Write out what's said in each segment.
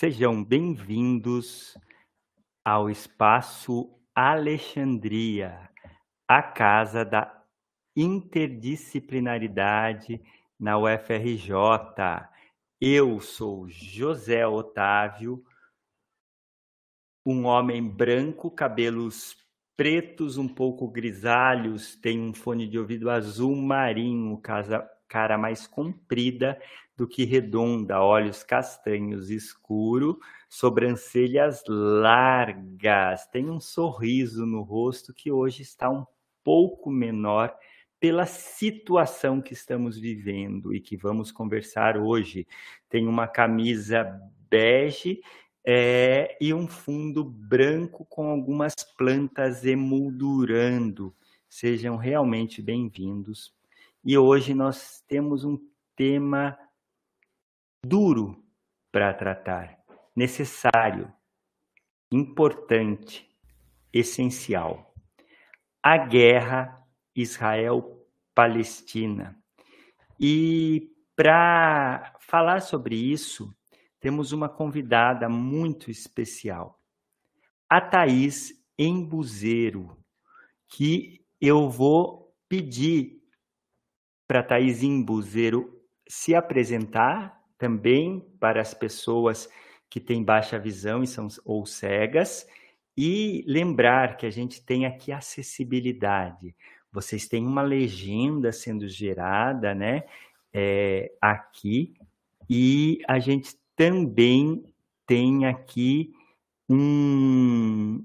Sejam bem-vindos ao Espaço Alexandria, a casa da interdisciplinaridade na UFRJ. Eu sou José Otávio, um homem branco, cabelos pretos, um pouco grisalhos, tem um fone de ouvido azul marinho, casa, cara mais comprida do que redonda, olhos castanhos escuro, sobrancelhas largas, tem um sorriso no rosto que hoje está um pouco menor pela situação que estamos vivendo e que vamos conversar hoje. Tem uma camisa bege é, e um fundo branco com algumas plantas emoldurando. Sejam realmente bem-vindos. E hoje nós temos um tema duro para tratar, necessário, importante, essencial. A guerra Israel-Palestina. E para falar sobre isso, temos uma convidada muito especial, a Thaís Embuzeiro, que eu vou pedir para Thaís Embuzeiro se apresentar também para as pessoas que têm baixa visão e são ou cegas e lembrar que a gente tem aqui acessibilidade. Vocês têm uma legenda sendo gerada, né, é, aqui e a gente também tem aqui um,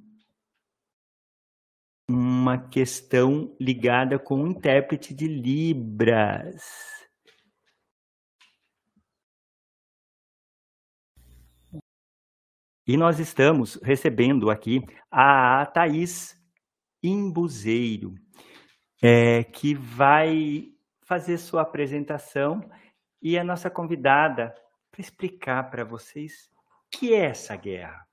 uma questão ligada com o intérprete de Libras. E nós estamos recebendo aqui a Thaís Imbuzeiro, é, que vai fazer sua apresentação e a nossa convidada para explicar para vocês o que é essa guerra.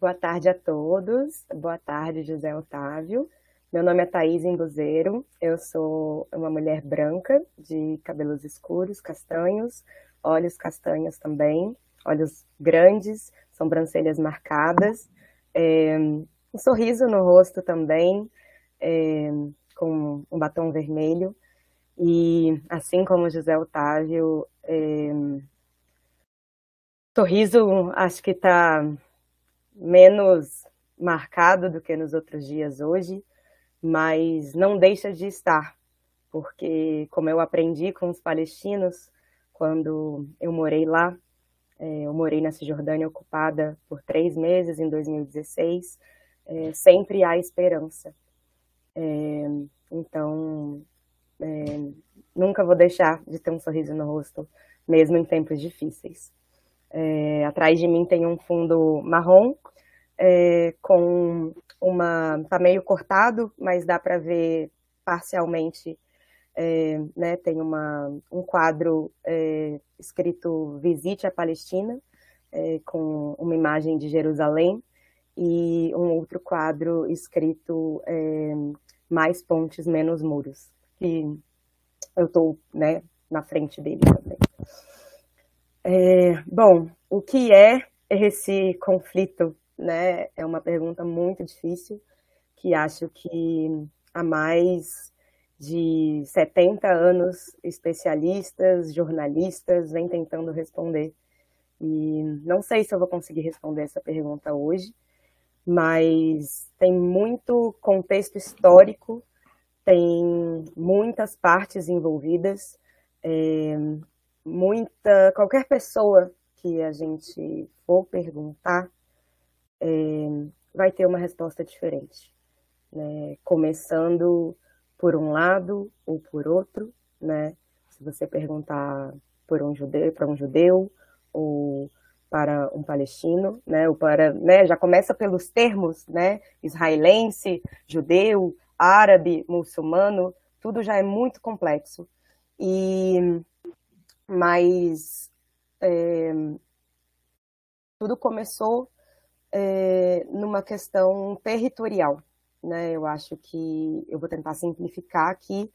Boa tarde a todos. Boa tarde, José Otávio. Meu nome é Thaís Imbuzeiro. Eu sou uma mulher branca, de cabelos escuros, castanhos, olhos castanhos também olhos grandes, sobrancelhas marcadas, é, um sorriso no rosto também, é, com um batom vermelho. E assim como José Otávio, é, sorriso acho que está menos marcado do que nos outros dias hoje, mas não deixa de estar, porque como eu aprendi com os palestinos quando eu morei lá, é, eu morei na Cisjordânia ocupada por três meses em 2016. É, sempre há esperança. É, então, é, nunca vou deixar de ter um sorriso no rosto, mesmo em tempos difíceis. É, atrás de mim tem um fundo marrom é, com uma tá meio cortado, mas dá para ver parcialmente é, né, tem uma, um quadro é, escrito Visite a Palestina, é, com uma imagem de Jerusalém, e um outro quadro escrito é, Mais Pontes, Menos Muros, que eu estou né, na frente dele também. É, bom, o que é esse conflito? Né, é uma pergunta muito difícil, que acho que a mais de 70 anos, especialistas, jornalistas, vêm tentando responder. E não sei se eu vou conseguir responder essa pergunta hoje, mas tem muito contexto histórico, tem muitas partes envolvidas, é, muita qualquer pessoa que a gente for perguntar é, vai ter uma resposta diferente, né? Começando por um lado ou por outro, né? Se você perguntar por um judeu, para um judeu ou para um palestino, né? Ou para, né? Já começa pelos termos, né? Israelense, judeu, árabe, muçulmano, tudo já é muito complexo. E mas é, tudo começou é, numa questão territorial, né? Eu acho que eu vou tentar simplificar aqui.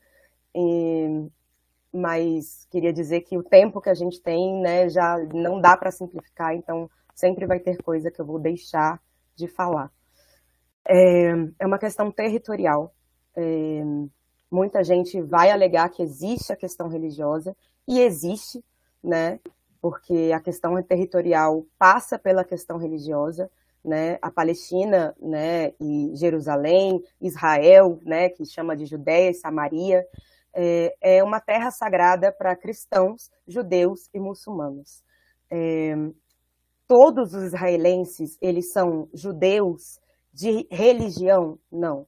mas queria dizer que o tempo que a gente tem, né, já não dá para simplificar, então sempre vai ter coisa que eu vou deixar de falar. É, é uma questão territorial. É, muita gente vai alegar que existe a questão religiosa, e existe, né, porque a questão territorial passa pela questão religiosa, né, a Palestina, né, e Jerusalém, Israel, né, que chama de Judéia e Samaria, é, é uma terra sagrada para cristãos, judeus e muçulmanos. É, todos os israelenses, eles são judeus de religião? Não.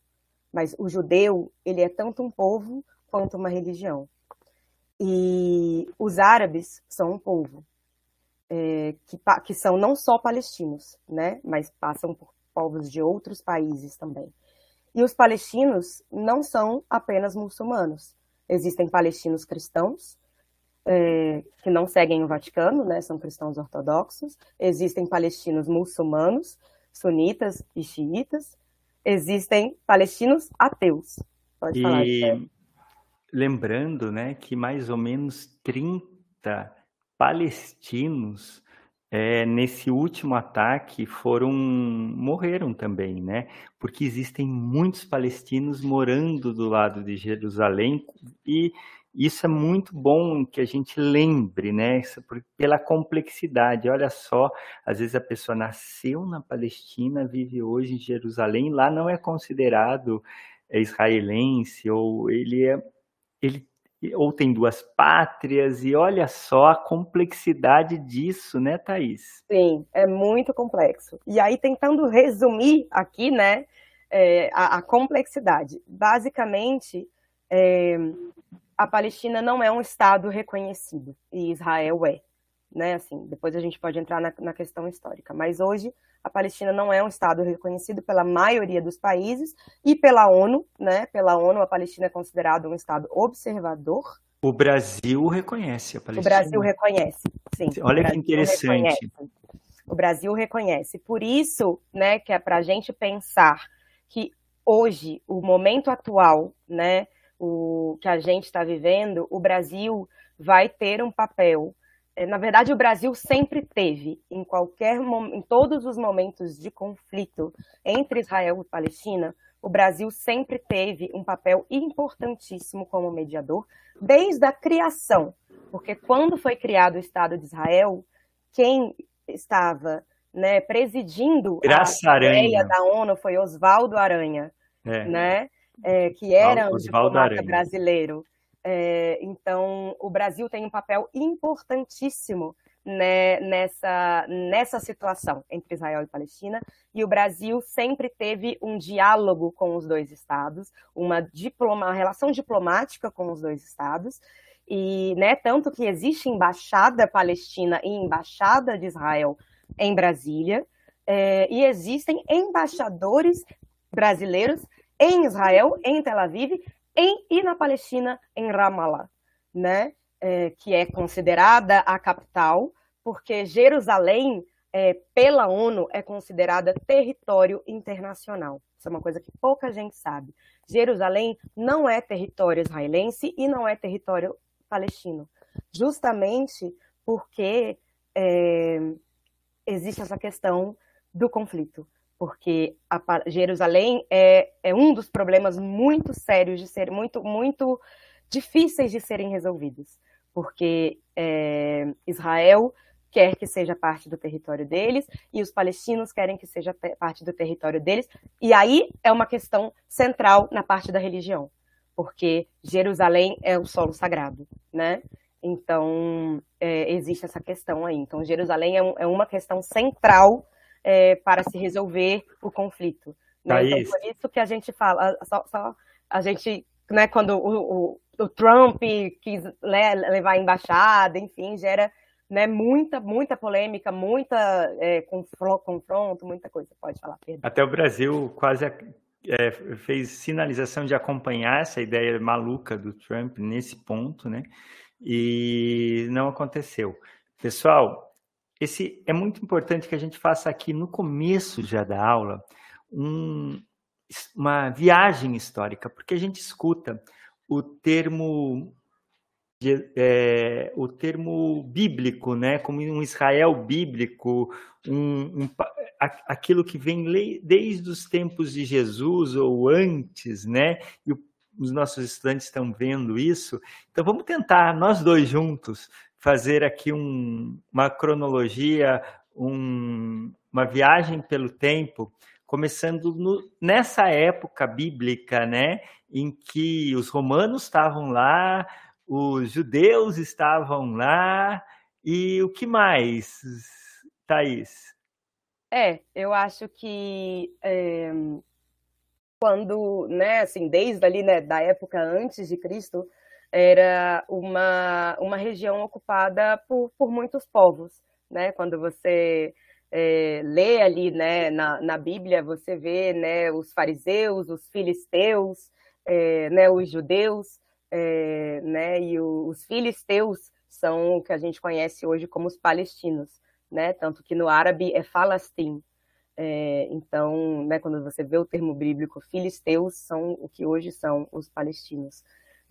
Mas o judeu, ele é tanto um povo quanto uma religião. E os árabes são um povo é, que, que são não só palestinos, né, mas passam por povos de outros países também. E os palestinos não são apenas muçulmanos. Existem palestinos cristãos, é, que não seguem o Vaticano, né, são cristãos ortodoxos. Existem palestinos muçulmanos, sunitas e xiitas. Existem palestinos ateus. Pode falar. E lembrando né, que mais ou menos 30 palestinos é, nesse último ataque foram morreram também, né? Porque existem muitos palestinos morando do lado de Jerusalém e isso é muito bom que a gente lembre, né? Pela complexidade. Olha só, às vezes a pessoa nasceu na Palestina, vive hoje em Jerusalém, lá não é considerado é, israelense ou ele é ele ou tem duas pátrias, e olha só a complexidade disso, né, Thaís? Sim, é muito complexo. E aí, tentando resumir aqui, né, é, a, a, complexidade. Basicamente, é, a Palestina não é um Estado reconhecido, e Israel é. Né, assim, depois a gente pode entrar na, na questão histórica, mas hoje a Palestina não é um Estado reconhecido pela maioria dos países e pela ONU, né? Pela ONU, a Palestina é considerada um Estado observador. O Brasil reconhece a Palestina. O Brasil reconhece, sim. Olha que interessante. Reconhece. O Brasil reconhece. Por isso, né, que é para a gente pensar que hoje, o momento atual, né, o que a gente está vivendo, o Brasil vai ter um papel na verdade, o Brasil sempre teve, em qualquer em todos os momentos de conflito entre Israel e Palestina, o Brasil sempre teve um papel importantíssimo como mediador, desde a criação, porque quando foi criado o Estado de Israel, quem estava né, presidindo Graça a ideia da ONU foi Oswaldo Aranha, é. né, é, que era um diplomata brasileiro. É, então, o Brasil tem um papel importantíssimo né, nessa, nessa situação entre Israel e Palestina, e o Brasil sempre teve um diálogo com os dois estados, uma, diploma, uma relação diplomática com os dois estados, e né, tanto que existe embaixada palestina e embaixada de Israel em Brasília, é, e existem embaixadores brasileiros em Israel, em Tel Aviv, em, e na Palestina, em Ramallah, né? É, que é considerada a capital, porque Jerusalém, é, pela ONU, é considerada território internacional. Isso é uma coisa que pouca gente sabe. Jerusalém não é território israelense e não é território palestino, justamente porque é, existe essa questão do conflito porque a, Jerusalém é, é um dos problemas muito sérios de ser muito muito difíceis de serem resolvidos, porque é, Israel quer que seja parte do território deles e os palestinos querem que seja parte do território deles. E aí é uma questão central na parte da religião, porque Jerusalém é o solo sagrado, né? Então é, existe essa questão aí. Então Jerusalém é, um, é uma questão central é, para se resolver o conflito. Né? Então, por isso que a gente fala, só, só a gente, né, quando o, o, o Trump quis né, levar a embaixada, enfim, gera né, muita, muita polêmica, muita é, confronto, muita coisa. Pode falar, Pedro. Até o Brasil quase é, fez sinalização de acompanhar essa ideia maluca do Trump nesse ponto, né? E não aconteceu. Pessoal, esse é muito importante que a gente faça aqui no começo já da aula um, uma viagem histórica, porque a gente escuta o termo é, o termo bíblico, né, como um Israel bíblico, um, um, aquilo que vem desde os tempos de Jesus ou antes, né, e os nossos estudantes estão vendo isso. Então vamos tentar nós dois juntos fazer aqui um, uma cronologia, um, uma viagem pelo tempo, começando no, nessa época bíblica, né, em que os romanos estavam lá, os judeus estavam lá, e o que mais, Thaís? É, eu acho que é, quando, né, assim, desde ali, né, da época antes de Cristo, era uma, uma região ocupada por, por muitos povos, né, quando você é, lê ali, né, na, na Bíblia, você vê, né, os fariseus, os filisteus, é, né, os judeus, é, né, e o, os filisteus são o que a gente conhece hoje como os palestinos, né, tanto que no árabe é falastim. É, então, né, quando você vê o termo bíblico, filisteus são o que hoje são os palestinos.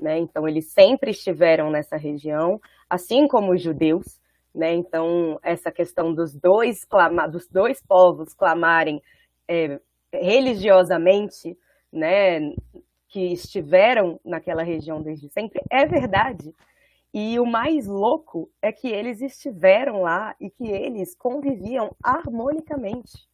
Né? Então, eles sempre estiveram nessa região, assim como os judeus. Né? Então, essa questão dos dois, clama, dos dois povos clamarem é, religiosamente né, que estiveram naquela região desde sempre, é verdade. E o mais louco é que eles estiveram lá e que eles conviviam harmonicamente,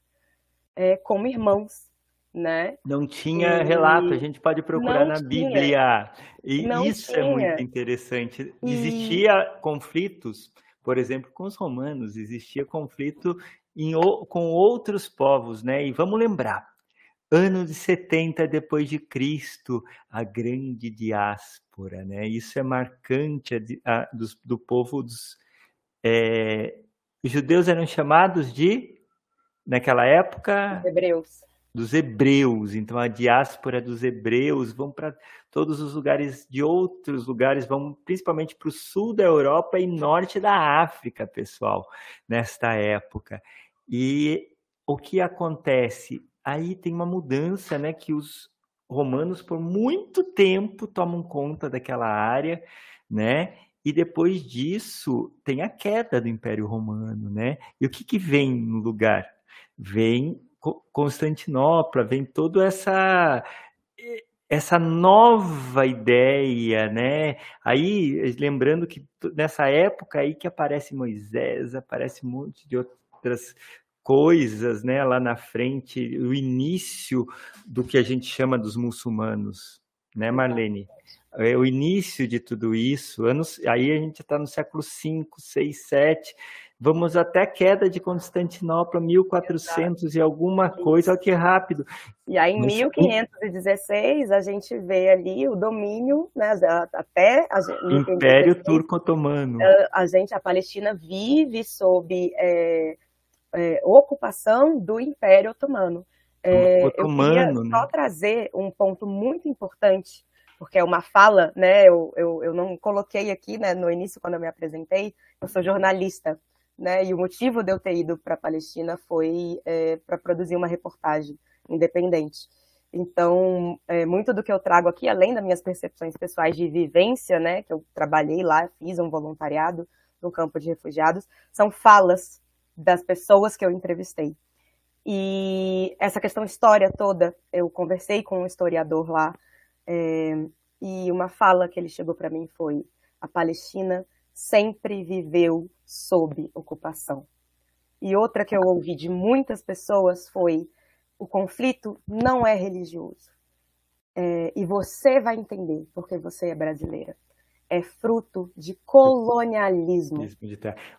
é, como irmãos, né? Não tinha e... relato, a gente pode procurar não na tinha. Bíblia. E não isso tinha. é muito interessante. Existia e... conflitos, por exemplo, com os romanos, existia conflito em, com outros povos, né? E vamos lembrar, ano de 70 depois de Cristo, a grande diáspora, né? Isso é marcante a, a, do, do, povo dos é, os judeus eram chamados de naquela época hebreus. Dos hebreus, então a diáspora dos hebreus vão para todos os lugares de outros lugares, vão principalmente para o sul da Europa e norte da África, pessoal, nesta época. E o que acontece? aí tem uma mudança, né, que os romanos por muito tempo tomam conta daquela área, né? E depois disso tem a queda do Império Romano, né? E o que, que vem no lugar? Vem Constantinopla, vem toda essa essa nova ideia, né? Aí lembrando que nessa época aí que aparece Moisés, aparece um monte de outras coisas, né, lá na frente, o início do que a gente chama dos muçulmanos, né, Marlene? É o início de tudo isso, anos, aí a gente está no século 5, 6, 7, vamos até a queda de Constantinopla, 1400 Exato. e alguma coisa, olha que rápido. E aí em Mas, 1516 a gente vê ali o domínio, né, até a, Império Turco-Otomano. A, a, gente, a Palestina vive sob é, é, ocupação do Império Otomano. É, Otomano, eu queria só né? trazer um ponto muito importante, porque é uma fala, né? Eu, eu, eu não coloquei aqui né, no início, quando eu me apresentei, eu sou jornalista, né? E o motivo de eu ter ido para a Palestina foi é, para produzir uma reportagem independente. Então, é, muito do que eu trago aqui, além das minhas percepções pessoais de vivência, né, que eu trabalhei lá, fiz um voluntariado no campo de refugiados, são falas das pessoas que eu entrevistei. E essa questão história toda, eu conversei com um historiador lá, é, e uma fala que ele chegou para mim foi: a Palestina sempre viveu sob ocupação. E outra que eu ouvi de muitas pessoas foi: o conflito não é religioso. É, e você vai entender porque você é brasileira é fruto de colonialismo.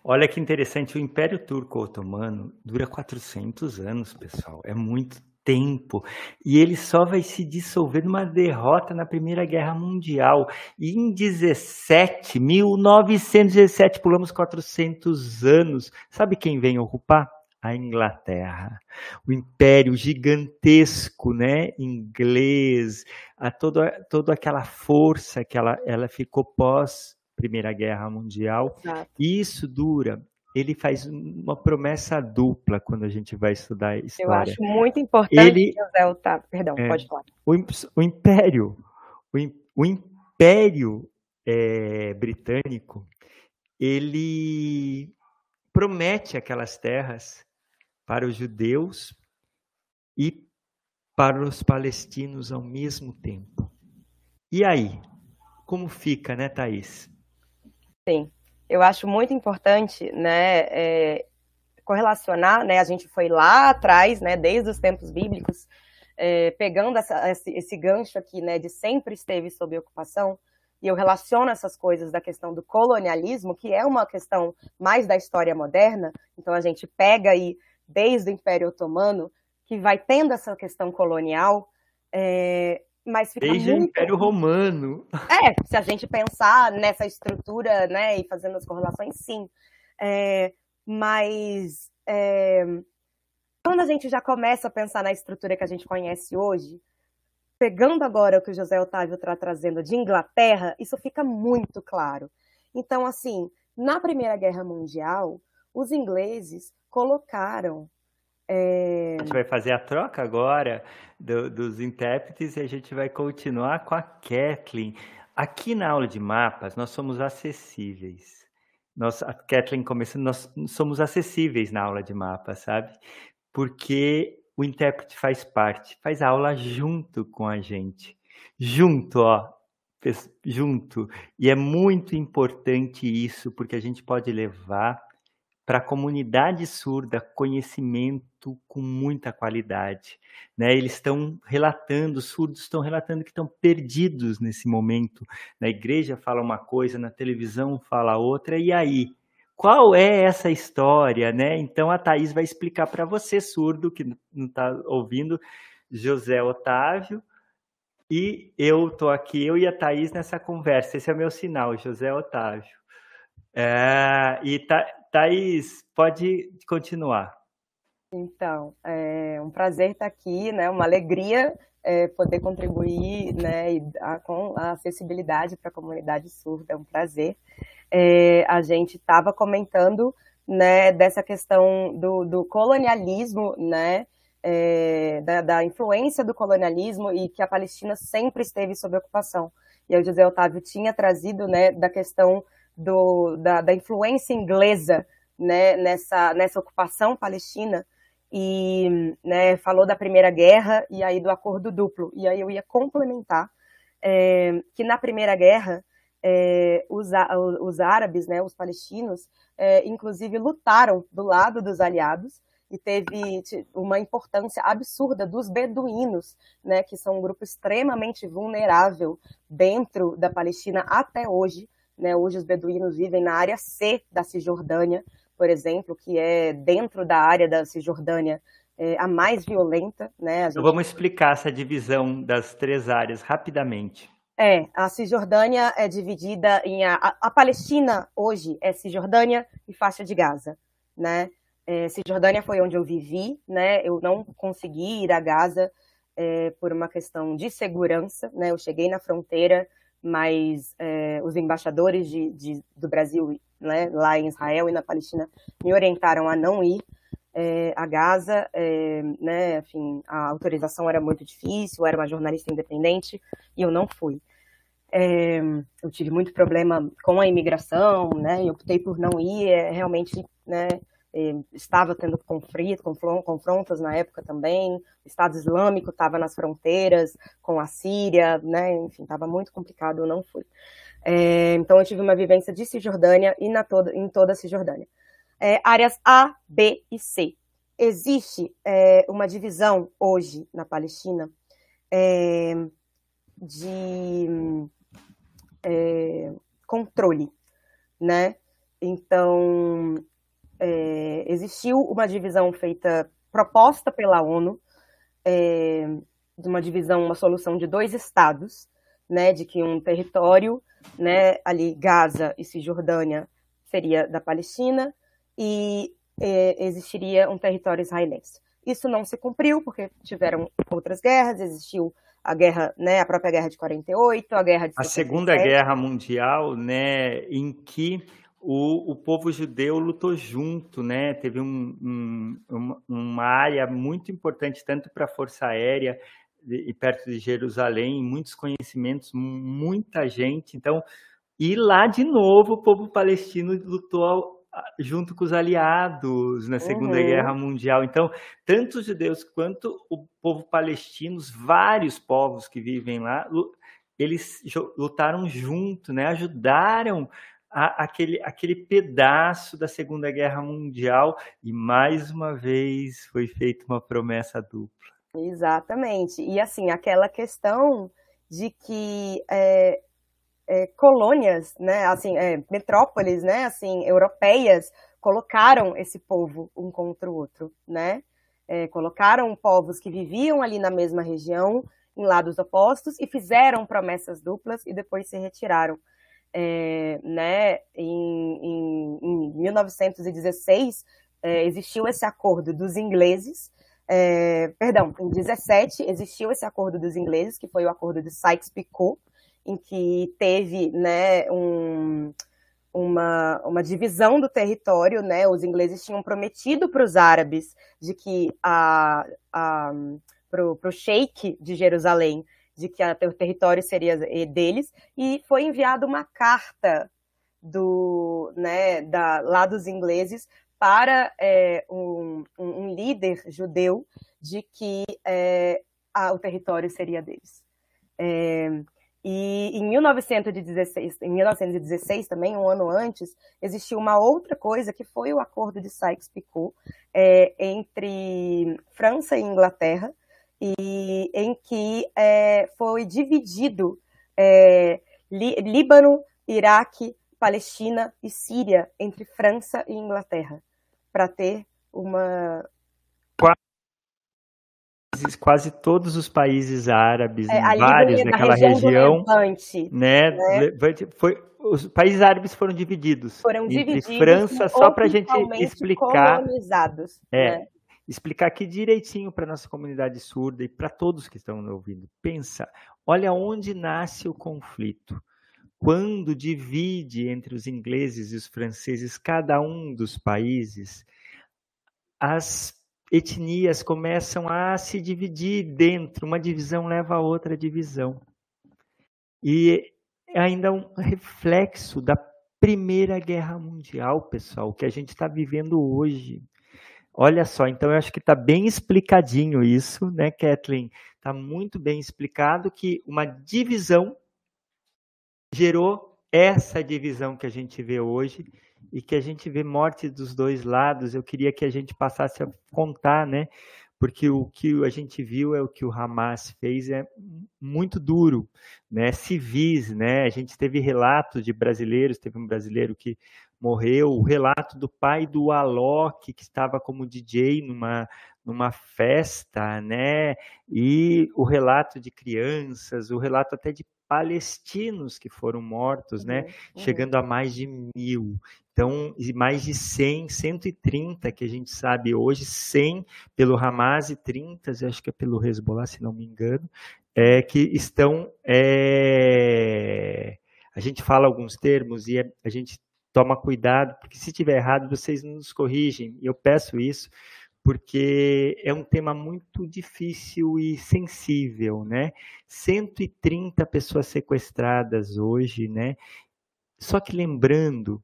Olha que interessante, o Império Turco-Otomano dura 400 anos, pessoal. É muito tempo. E ele só vai se dissolver numa derrota na Primeira Guerra Mundial. E em 17, 1917, pulamos 400 anos. Sabe quem vem ocupar? a Inglaterra, o império gigantesco, né, inglês, a toda, toda aquela força que ela, ela ficou pós Primeira Guerra Mundial. Exato. E isso dura. Ele faz uma promessa dupla quando a gente vai estudar história. Eu acho muito importante, ele, Otávio. Perdão, é, pode falar. O, o império, o, o império é, britânico, ele promete aquelas terras para os judeus e para os palestinos ao mesmo tempo. E aí, como fica, né, Thaís? Sim, eu acho muito importante, né, é, correlacionar, né, a gente foi lá atrás, né, desde os tempos bíblicos, é, pegando essa, esse, esse gancho aqui, né, de sempre esteve sob ocupação, e eu relaciono essas coisas da questão do colonialismo, que é uma questão mais da história moderna, então a gente pega aí desde o Império Otomano, que vai tendo essa questão colonial, é, mas fica Desde muito... o Império Romano. É, se a gente pensar nessa estrutura, né, e fazendo as correlações, sim. É, mas é, quando a gente já começa a pensar na estrutura que a gente conhece hoje, pegando agora o que o José Otávio está trazendo de Inglaterra, isso fica muito claro. Então, assim, na Primeira Guerra Mundial, os ingleses colocaram. É... A gente vai fazer a troca agora do, dos intérpretes e a gente vai continuar com a Kathleen. Aqui na aula de mapas, nós somos acessíveis. Nós, a Kathleen começando, nós somos acessíveis na aula de mapas, sabe? Porque o intérprete faz parte, faz aula junto com a gente. Junto, ó, junto. E é muito importante isso, porque a gente pode levar para a comunidade surda conhecimento com muita qualidade. Né? Eles estão relatando, os surdos estão relatando que estão perdidos nesse momento. Na igreja fala uma coisa, na televisão fala outra, e aí? qual é essa história, né? Então a Thaís vai explicar para você, surdo, que não está ouvindo, José Otávio, e eu estou aqui, eu e a Thaís nessa conversa. Esse é o meu sinal, José Otávio. É, e Tha Thaís, pode continuar. Então, é um prazer estar aqui, né? Uma alegria é, poder contribuir, né? E, a, com a acessibilidade para a comunidade surda, é um prazer é, a gente estava comentando né, dessa questão do, do colonialismo, né, é, da, da, influência do colonialismo e que a Palestina sempre esteve sob ocupação. E o José Otávio tinha trazido né, da questão do, da, da influência inglesa né, nessa, nessa ocupação palestina e né, falou da Primeira Guerra e aí do Acordo Duplo. E aí eu ia complementar é, que na Primeira Guerra é, os, os, árabes, né, os palestinos, é, inclusive lutaram do lado dos aliados e teve uma importância absurda dos beduínos, né, que são um grupo extremamente vulnerável dentro da Palestina até hoje. Né, hoje os beduínos vivem na área C da Cisjordânia, por exemplo, que é dentro da área da Cisjordânia é, a mais violenta. Né, gente... Então vamos explicar essa divisão das três áreas rapidamente. É, a Cisjordânia é dividida em. A, a Palestina hoje é Cisjordânia e faixa de Gaza, né? É, Cisjordânia foi onde eu vivi, né? Eu não consegui ir a Gaza é, por uma questão de segurança, né? Eu cheguei na fronteira, mas é, os embaixadores de, de, do Brasil, né, lá em Israel e na Palestina, me orientaram a não ir é, a Gaza, é, né, enfim, a autorização era muito difícil, eu era uma jornalista independente e eu não fui. Eu tive muito problema com a imigração, né, e optei por não ir, é, realmente, né, estava tendo conflito, confrontas na época também, o Estado Islâmico estava nas fronteiras com a Síria, né, enfim, estava muito complicado, eu não fui. É, então eu tive uma vivência de Cisjordânia e na toda, em toda a Cisjordânia. É, áreas A, B e C. Existe é, uma divisão hoje na Palestina é, de é, controle, né? Então, é, existiu uma divisão feita, proposta pela ONU, é, de uma divisão, uma solução de dois estados, né, de que um território, né, ali Gaza e Cisjordânia seria da Palestina e é, existiria um território israelense. Isso não se cumpriu porque tiveram outras guerras, existiu a guerra, né, a própria guerra de 48, a guerra de A Segunda Guerra Mundial, né, em que o, o povo judeu lutou junto, né? Teve um, um, uma, área muito importante tanto para a Força Aérea e perto de Jerusalém, muitos conhecimentos, muita gente. Então, E lá, de novo, o povo palestino lutou junto com os aliados na Segunda uhum. Guerra Mundial. Então, tanto os judeus quanto o povo palestino, vários povos que vivem lá, eles lutaram junto, né? ajudaram a, aquele, aquele pedaço da Segunda Guerra Mundial e mais uma vez foi feita uma promessa dupla. Exatamente. E assim, aquela questão de que é, é, colônias, né, assim, é, metrópoles, né, assim, europeias, colocaram esse povo um contra o outro, né? É, colocaram povos que viviam ali na mesma região em lados opostos e fizeram promessas duplas e depois se retiraram. É, né, em, em, em 1916 é, existiu esse acordo dos ingleses, é, perdão, em 17 existiu esse acordo dos ingleses, que foi o acordo de Sykes-Picot, em que teve né, um, uma, uma divisão do território, né? Os ingleses tinham prometido para os árabes de que a, a para o sheik de Jerusalém de que o território seria deles e foi enviada uma carta do né da lá dos ingleses para é, um, um, líder judeu de que é, a, o território seria deles. É, e em 1916, em 1916 também, um ano antes, existiu uma outra coisa que foi o acordo de Sykes-Picot entre França e Inglaterra, e em que é, foi dividido é, Líbano, Iraque, Palestina e Síria entre França e Inglaterra para ter uma quase todos os países árabes, é, vários naquela região, Levante, né, né? Foi, os países árabes foram divididos. Foram divididos. França, só para a gente explicar. Colonizados. É, né? Explicar aqui direitinho para nossa comunidade surda e para todos que estão ouvindo. Pensa, olha onde nasce o conflito. Quando divide entre os ingleses e os franceses cada um dos países, as etnias começam a se dividir dentro, uma divisão leva a outra divisão. E é ainda um reflexo da Primeira Guerra Mundial, pessoal, que a gente está vivendo hoje. Olha só, então eu acho que está bem explicadinho isso, né, Kathleen? Está muito bem explicado que uma divisão gerou essa divisão que a gente vê hoje e que a gente vê morte dos dois lados. Eu queria que a gente passasse a contar, né? Porque o que a gente viu é o que o Hamas fez é muito duro, né? Civis, né? A gente teve relatos de brasileiros, teve um brasileiro que morreu, o relato do pai do Alok, que estava como DJ numa, numa festa, né? E o relato de crianças, o relato até de palestinos que foram mortos, né? uhum, né? Uhum. Chegando a mais de mil. Então, mais de 100, 130 que a gente sabe hoje, 100 pelo Hamas e 30, acho que é pelo Hezbollah, se não me engano, é, que estão. É... A gente fala alguns termos e a gente toma cuidado, porque se tiver errado, vocês nos corrigem, e eu peço isso, porque é um tema muito difícil e sensível, né? 130 pessoas sequestradas hoje, né? Só que lembrando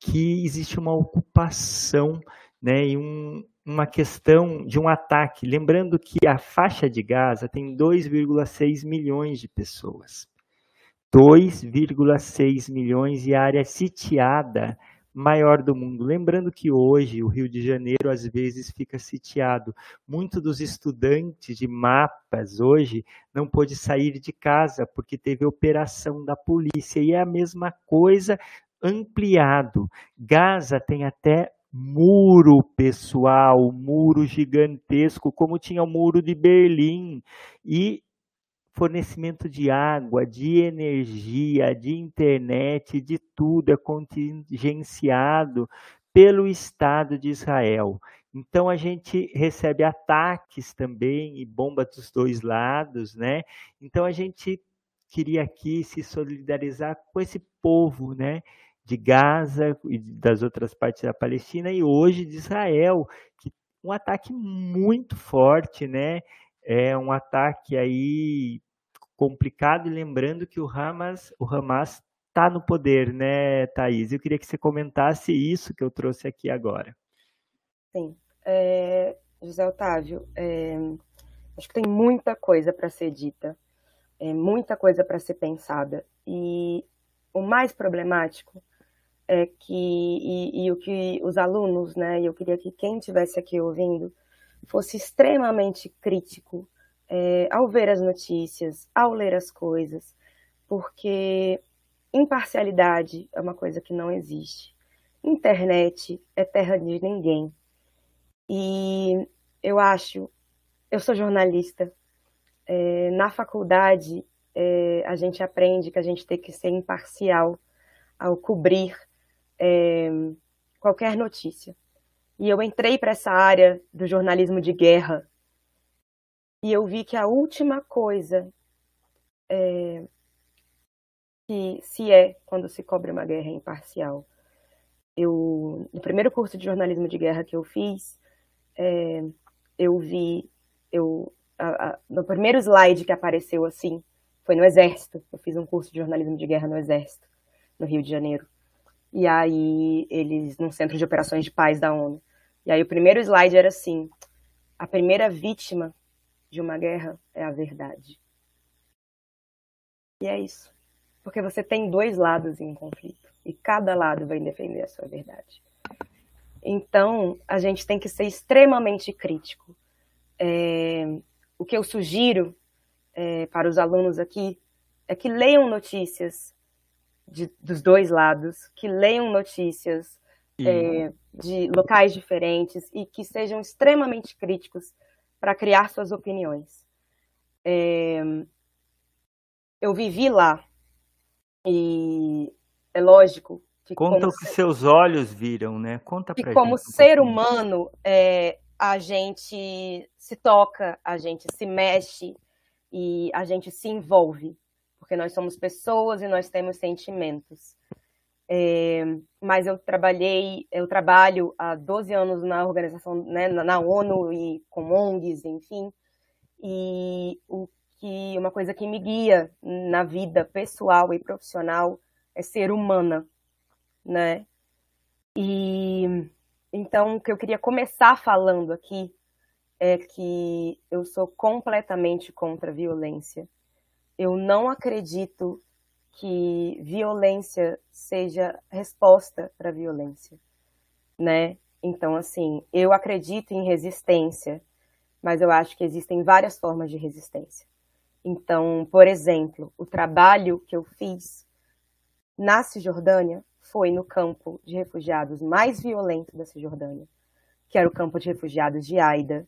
que existe uma ocupação, né, e um, uma questão de um ataque. Lembrando que a faixa de Gaza tem 2,6 milhões de pessoas. 2,6 milhões e área sitiada maior do mundo. Lembrando que hoje o Rio de Janeiro às vezes fica sitiado. Muitos dos estudantes de mapas hoje não pôde sair de casa porque teve operação da polícia e é a mesma coisa ampliado. Gaza tem até muro pessoal, muro gigantesco, como tinha o muro de Berlim. E fornecimento de água, de energia, de internet, de tudo é contingenciado pelo Estado de Israel. Então a gente recebe ataques também e bomba dos dois lados, né? Então a gente queria aqui se solidarizar com esse povo, né? De Gaza e das outras partes da Palestina e hoje de Israel, que um ataque muito forte, né? É um ataque aí complicado e lembrando que o Hamas, o Hamas está no poder, né, Thaís? Eu queria que você comentasse isso que eu trouxe aqui agora. Sim. É, José Otávio, é, acho que tem muita coisa para ser dita, é, muita coisa para ser pensada. E o mais problemático é que, e, e, o que os alunos, né, eu queria que quem estivesse aqui ouvindo, fosse extremamente crítico é, ao ver as notícias, ao ler as coisas, porque imparcialidade é uma coisa que não existe. Internet é terra de ninguém. E eu acho, eu sou jornalista, é, na faculdade é, a gente aprende que a gente tem que ser imparcial ao cobrir é, qualquer notícia. E eu entrei para essa área do jornalismo de guerra e eu vi que a última coisa é, que se é quando se cobre uma guerra imparcial. Eu, no primeiro curso de jornalismo de guerra que eu fiz, é, eu vi, eu, a, a, no primeiro slide que apareceu assim, foi no Exército. Eu fiz um curso de jornalismo de guerra no Exército, no Rio de Janeiro. E aí, eles, num centro de operações de paz da ONU. E aí, o primeiro slide era assim: a primeira vítima de uma guerra é a verdade. E é isso. Porque você tem dois lados em conflito. E cada lado vai defender a sua verdade. Então, a gente tem que ser extremamente crítico. É, o que eu sugiro é, para os alunos aqui é que leiam notícias de, dos dois lados, que leiam notícias é, de locais diferentes e que sejam extremamente críticos para criar suas opiniões. É, eu vivi lá e é lógico que Conta o que ser, seus olhos viram, né? Conta para como gente, ser humano, é, a gente se toca, a gente se mexe e a gente se envolve, porque nós somos pessoas e nós temos sentimentos. É, mas eu trabalhei, eu trabalho há 12 anos na organização, né, na ONU e com ONGs, enfim, e o que uma coisa que me guia na vida pessoal e profissional é ser humana né? E então o que eu queria começar falando aqui é que eu sou completamente contra a violência. Eu não acredito que violência seja resposta para violência, né? Então, assim, eu acredito em resistência, mas eu acho que existem várias formas de resistência. Então, por exemplo, o trabalho que eu fiz na Cisjordânia foi no campo de refugiados mais violento da Cisjordânia, que era o campo de refugiados de Aida,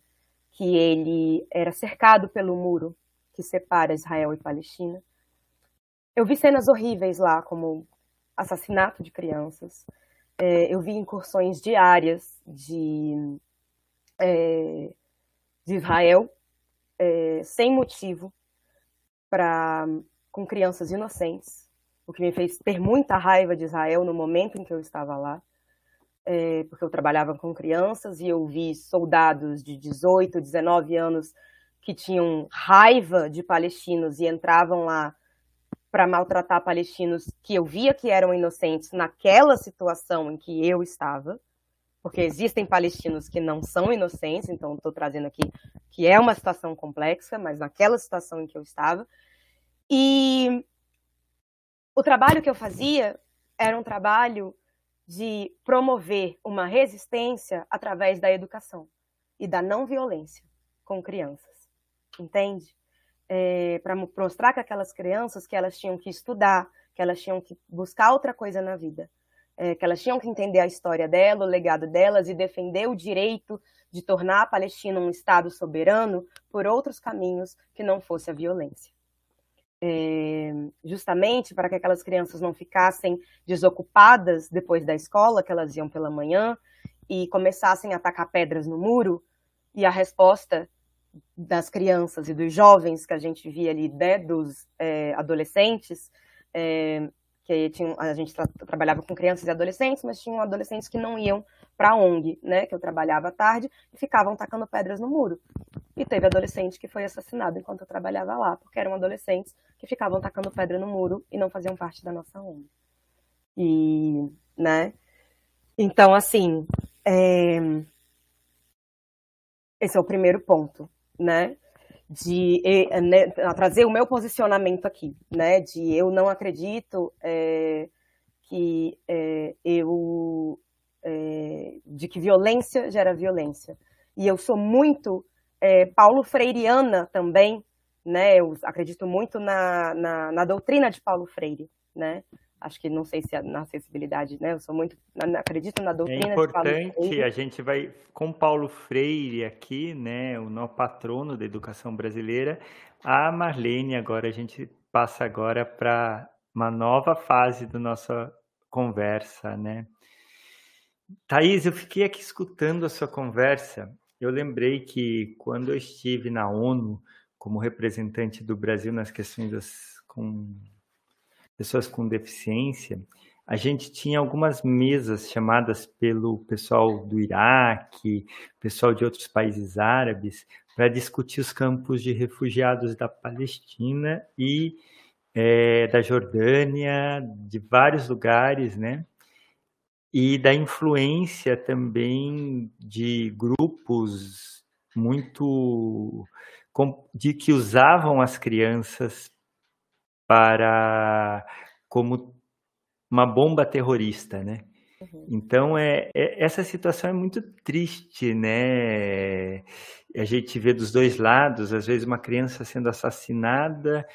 que ele era cercado pelo muro que separa Israel e Palestina. Eu vi cenas horríveis lá, como assassinato de crianças. É, eu vi incursões diárias de, é, de Israel é, sem motivo para com crianças inocentes o que me fez ter muita raiva de Israel no momento em que eu estava lá, é, porque eu trabalhava com crianças e eu vi soldados de 18, 19 anos que tinham raiva de palestinos e entravam lá para maltratar palestinos que eu via que eram inocentes naquela situação em que eu estava, porque existem palestinos que não são inocentes, então estou trazendo aqui que é uma situação complexa, mas naquela situação em que eu estava. E o trabalho que eu fazia era um trabalho de promover uma resistência através da educação e da não violência com crianças, entende? É, para mostrar que aquelas crianças que elas tinham que estudar, que elas tinham que buscar outra coisa na vida, é, que elas tinham que entender a história dela, o legado delas e defender o direito de tornar a Palestina um Estado soberano por outros caminhos que não fosse a violência. É, justamente para que aquelas crianças não ficassem desocupadas depois da escola, que elas iam pela manhã, e começassem a atacar pedras no muro, e a resposta das crianças e dos jovens que a gente via ali, né, dos é, adolescentes, é, que tinha, a gente tra trabalhava com crianças e adolescentes, mas tinham adolescentes que não iam para a ONG, né, que eu trabalhava à tarde, e ficavam tacando pedras no muro. e teve adolescente que foi assassinado enquanto eu trabalhava lá, porque eram adolescentes que ficavam tacando pedra no muro e não faziam parte da nossa ONG. E, né? Então, assim, é... esse é o primeiro ponto, né? De né, trazer o meu posicionamento aqui, né? De eu não acredito é, que é, eu é, de que violência gera violência. E eu sou muito é, Paulo Freireana também, né? Eu acredito muito na, na, na, doutrina de Paulo Freire, né? Acho que não sei se é na acessibilidade, né? Eu sou muito acredito na doutrina. É importante. A gente vai com Paulo Freire aqui, né? O nosso patrono da educação brasileira. A Marlene agora a gente passa agora para uma nova fase da nossa conversa, né? Thaís, eu fiquei aqui escutando a sua conversa. Eu lembrei que quando eu estive na ONU como representante do Brasil nas questões das, com pessoas com deficiência, a gente tinha algumas mesas chamadas pelo pessoal do Iraque, pessoal de outros países árabes, para discutir os campos de refugiados da Palestina e é, da Jordânia, de vários lugares, né? e da influência também de grupos muito de que usavam as crianças para como uma bomba terrorista, né? Uhum. Então é, é, essa situação é muito triste, né? A gente vê dos dois lados, às vezes uma criança sendo assassinada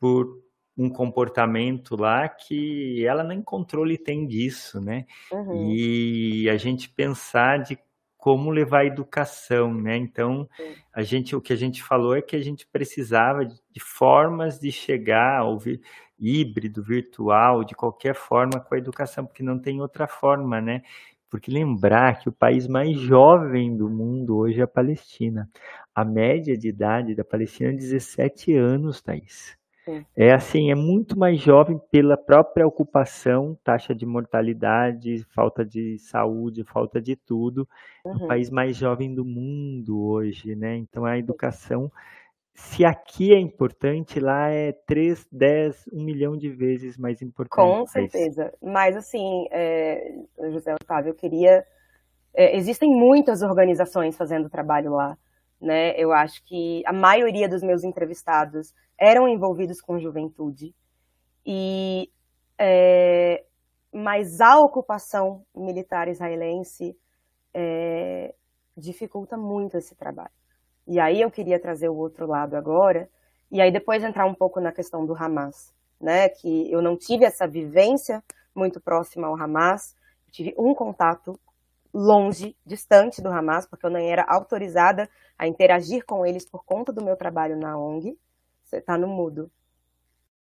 por um comportamento lá que ela nem controle tem disso, né? Uhum. E a gente pensar de como levar a educação, né? Então, a gente, o que a gente falou é que a gente precisava de, de formas de chegar ao vi, híbrido, virtual, de qualquer forma com a educação, porque não tem outra forma, né? Porque lembrar que o país mais jovem do mundo hoje é a Palestina. A média de idade da Palestina é 17 anos, Thaís. É assim, é muito mais jovem pela própria ocupação, taxa de mortalidade, falta de saúde, falta de tudo. Uhum. É o país mais jovem do mundo hoje, né? Então a educação, se aqui é importante, lá é 3, 10, 1 milhão de vezes mais importante. Com certeza. Mas assim, é, José Otávio, eu queria. É, existem muitas organizações fazendo trabalho lá né? Eu acho que a maioria dos meus entrevistados eram envolvidos com juventude e é, mas a ocupação militar israelense é, dificulta muito esse trabalho. E aí eu queria trazer o outro lado agora e aí depois entrar um pouco na questão do Hamas, né? Que eu não tive essa vivência muito próxima ao Hamas, tive um contato longe, distante do Hamas, porque eu não era autorizada a interagir com eles por conta do meu trabalho na ONG. Você está no mudo.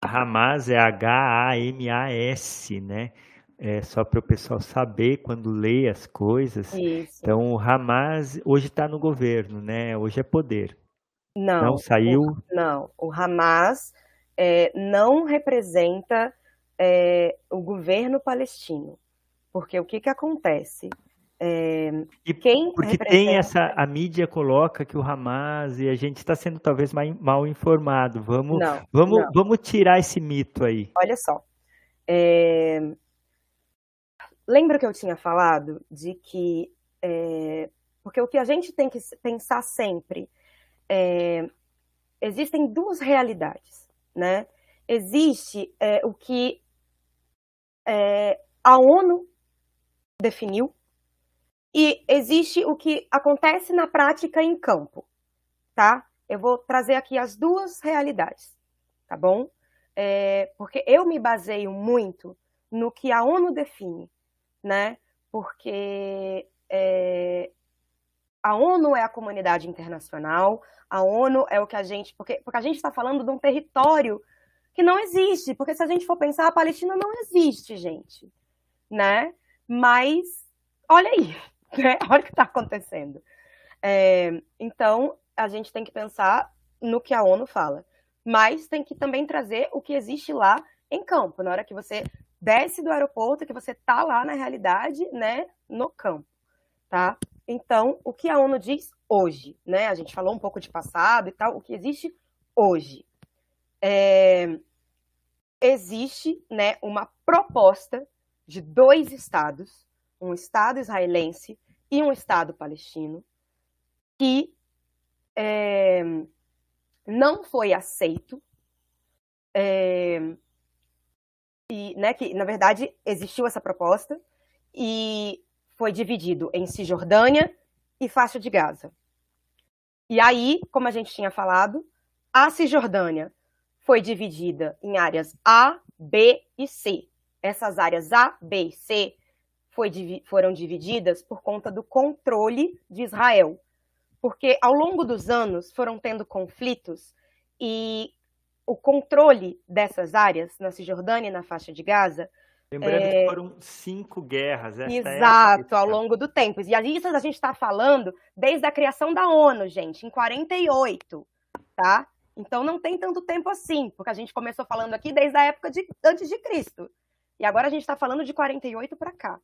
A Hamas é H-A-M-A-S, né? É só para o pessoal saber quando lê as coisas. Isso. Então, o Hamas hoje está no governo, né? Hoje é poder. Não. Não saiu? O, não. O Hamas é, não representa é, o governo palestino. Porque o que, que acontece? É, e quem porque representa... tem essa a mídia coloca que o Hamas e a gente está sendo talvez mal informado. Vamos não, vamos não. vamos tirar esse mito aí. Olha só, é... lembra que eu tinha falado de que é... porque o que a gente tem que pensar sempre é... existem duas realidades, né? Existe é, o que é, a ONU definiu e existe o que acontece na prática em campo, tá? Eu vou trazer aqui as duas realidades, tá bom? É, porque eu me baseio muito no que a ONU define, né? Porque é, a ONU é a comunidade internacional, a ONU é o que a gente. Porque, porque a gente está falando de um território que não existe, porque se a gente for pensar, a Palestina não existe, gente, né? Mas olha aí, né? Olha o que está acontecendo. É, então, a gente tem que pensar no que a ONU fala, mas tem que também trazer o que existe lá em campo, na hora que você desce do aeroporto, que você tá lá na realidade, né, no campo, tá? Então, o que a ONU diz hoje, né? A gente falou um pouco de passado e tal, o que existe hoje. É, existe né, uma proposta de dois estados, um estado israelense e um estado palestino, que é, não foi aceito é, e, né, que na verdade existiu essa proposta e foi dividido em Cisjordânia e faixa de Gaza. E aí, como a gente tinha falado, a Cisjordânia foi dividida em áreas A, B e C. Essas áreas A, B e C foi, foram divididas por conta do controle de Israel. Porque ao longo dos anos foram tendo conflitos e o controle dessas áreas, na Cisjordânia e na faixa de Gaza. Lembrando é... que foram cinco guerras. Exato, é ao longo do tempo. E isso a gente está falando desde a criação da ONU, gente, em 48, tá? Então não tem tanto tempo assim, porque a gente começou falando aqui desde a época de antes de Cristo. E agora a gente está falando de 48 para cá,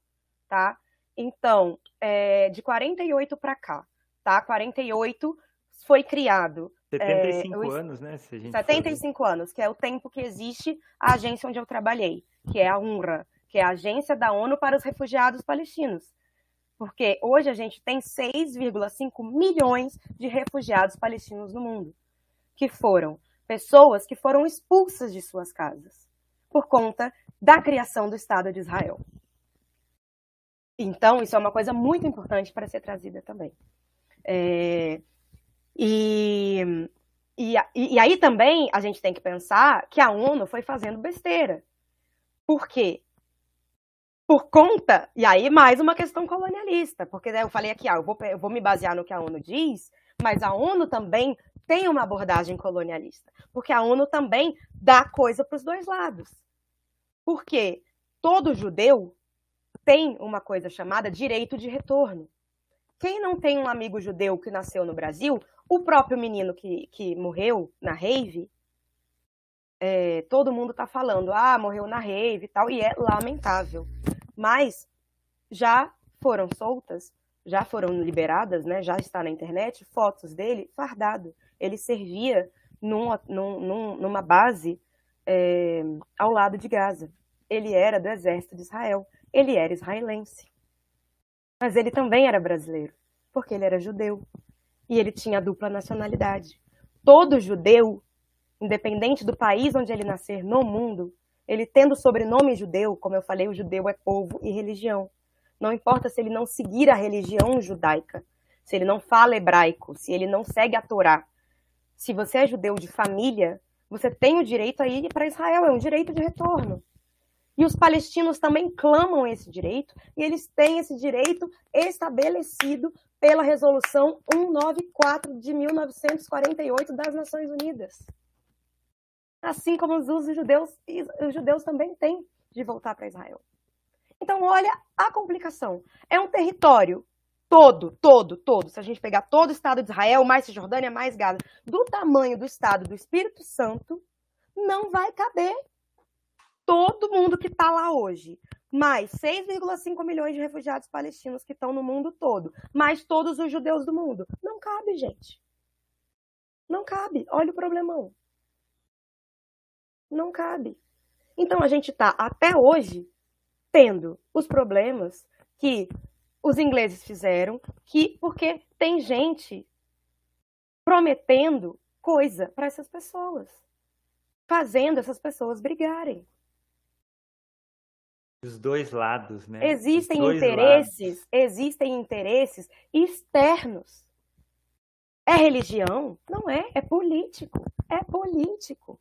tá? Então, é, de 48 para cá, tá? 48 foi criado 75 é, anos, né? Se a gente 75 for... anos, que é o tempo que existe a agência onde eu trabalhei, que é a UNRWA, que é a Agência da ONU para os Refugiados Palestinos. Porque hoje a gente tem 6,5 milhões de refugiados palestinos no mundo, que foram pessoas que foram expulsas de suas casas por conta da criação do Estado de Israel. Então, isso é uma coisa muito importante para ser trazida também. É, e, e, e aí também a gente tem que pensar que a ONU foi fazendo besteira. Por quê? Por conta, e aí mais uma questão colonialista, porque né, eu falei aqui, ah, eu, vou, eu vou me basear no que a ONU diz, mas a ONU também tem uma abordagem colonialista, porque a ONU também dá coisa para os dois lados. Porque todo judeu tem uma coisa chamada direito de retorno. Quem não tem um amigo judeu que nasceu no Brasil, o próprio menino que, que morreu na rave, é, todo mundo tá falando, ah, morreu na rave e tal, e é lamentável. Mas já foram soltas, já foram liberadas, né? Já está na internet fotos dele fardado. Ele servia numa, num, numa base é, ao lado de Gaza. Ele era do exército de Israel. Ele era israelense. Mas ele também era brasileiro, porque ele era judeu e ele tinha dupla nacionalidade. Todo judeu, independente do país onde ele nascer no mundo, ele tendo sobrenome judeu, como eu falei, o judeu é povo e religião. Não importa se ele não seguir a religião judaica, se ele não fala hebraico, se ele não segue a Torá. Se você é judeu de família, você tem o direito a ir para Israel, é um direito de retorno. E os palestinos também clamam esse direito, e eles têm esse direito estabelecido pela Resolução 194 de 1948 das Nações Unidas. Assim como os judeus, os judeus também têm de voltar para Israel. Então, olha a complicação. É um território todo, todo, todo. Se a gente pegar todo o Estado de Israel, mais Cisjordânia, mais Gaza, do tamanho do Estado do Espírito Santo, não vai caber todo mundo que está lá hoje, mais 6,5 milhões de refugiados palestinos que estão no mundo todo, mais todos os judeus do mundo. Não cabe, gente. Não cabe. Olha o problemão. Não cabe. Então a gente está até hoje tendo os problemas que os ingleses fizeram, que porque tem gente prometendo coisa para essas pessoas, fazendo essas pessoas brigarem. Os dois lados, né? Existem interesses, lados. existem interesses externos. É religião? Não é, é político. É político.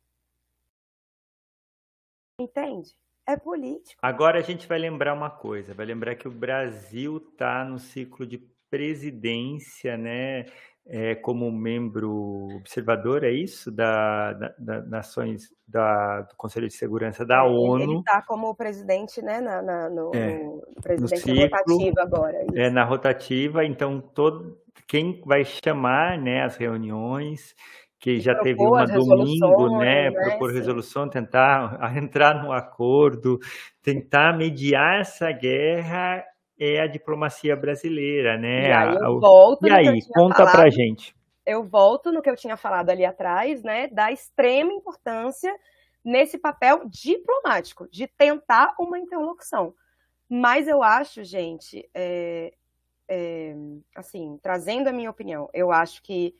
Entende? É político. Agora a gente vai lembrar uma coisa, vai lembrar que o Brasil está no ciclo de presidência, né? é, como membro observador, é isso? Da, da, da Nações da, do Conselho de Segurança da ONU. Ele está como presidente, né? Na, na no, é, no presidente no rotativa agora. Isso. É, na rotativa, então todo quem vai chamar né, as reuniões, que já teve uma domingo, né, né propor resolução, tentar entrar no acordo, tentar mediar essa guerra é a diplomacia brasileira, né? E aí eu volto e aí, conta falado, pra gente. Eu volto no que eu tinha falado ali atrás, né? Da extrema importância nesse papel diplomático, de tentar uma interlocução. Mas eu acho, gente, é, é, assim, trazendo a minha opinião, eu acho que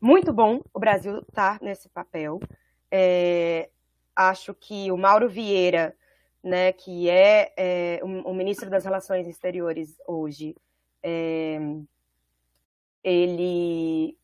muito bom o Brasil estar tá nesse papel. É, acho que o Mauro Vieira, né, que é, é o, o, ministro das Relações Exteriores hoje, é, ele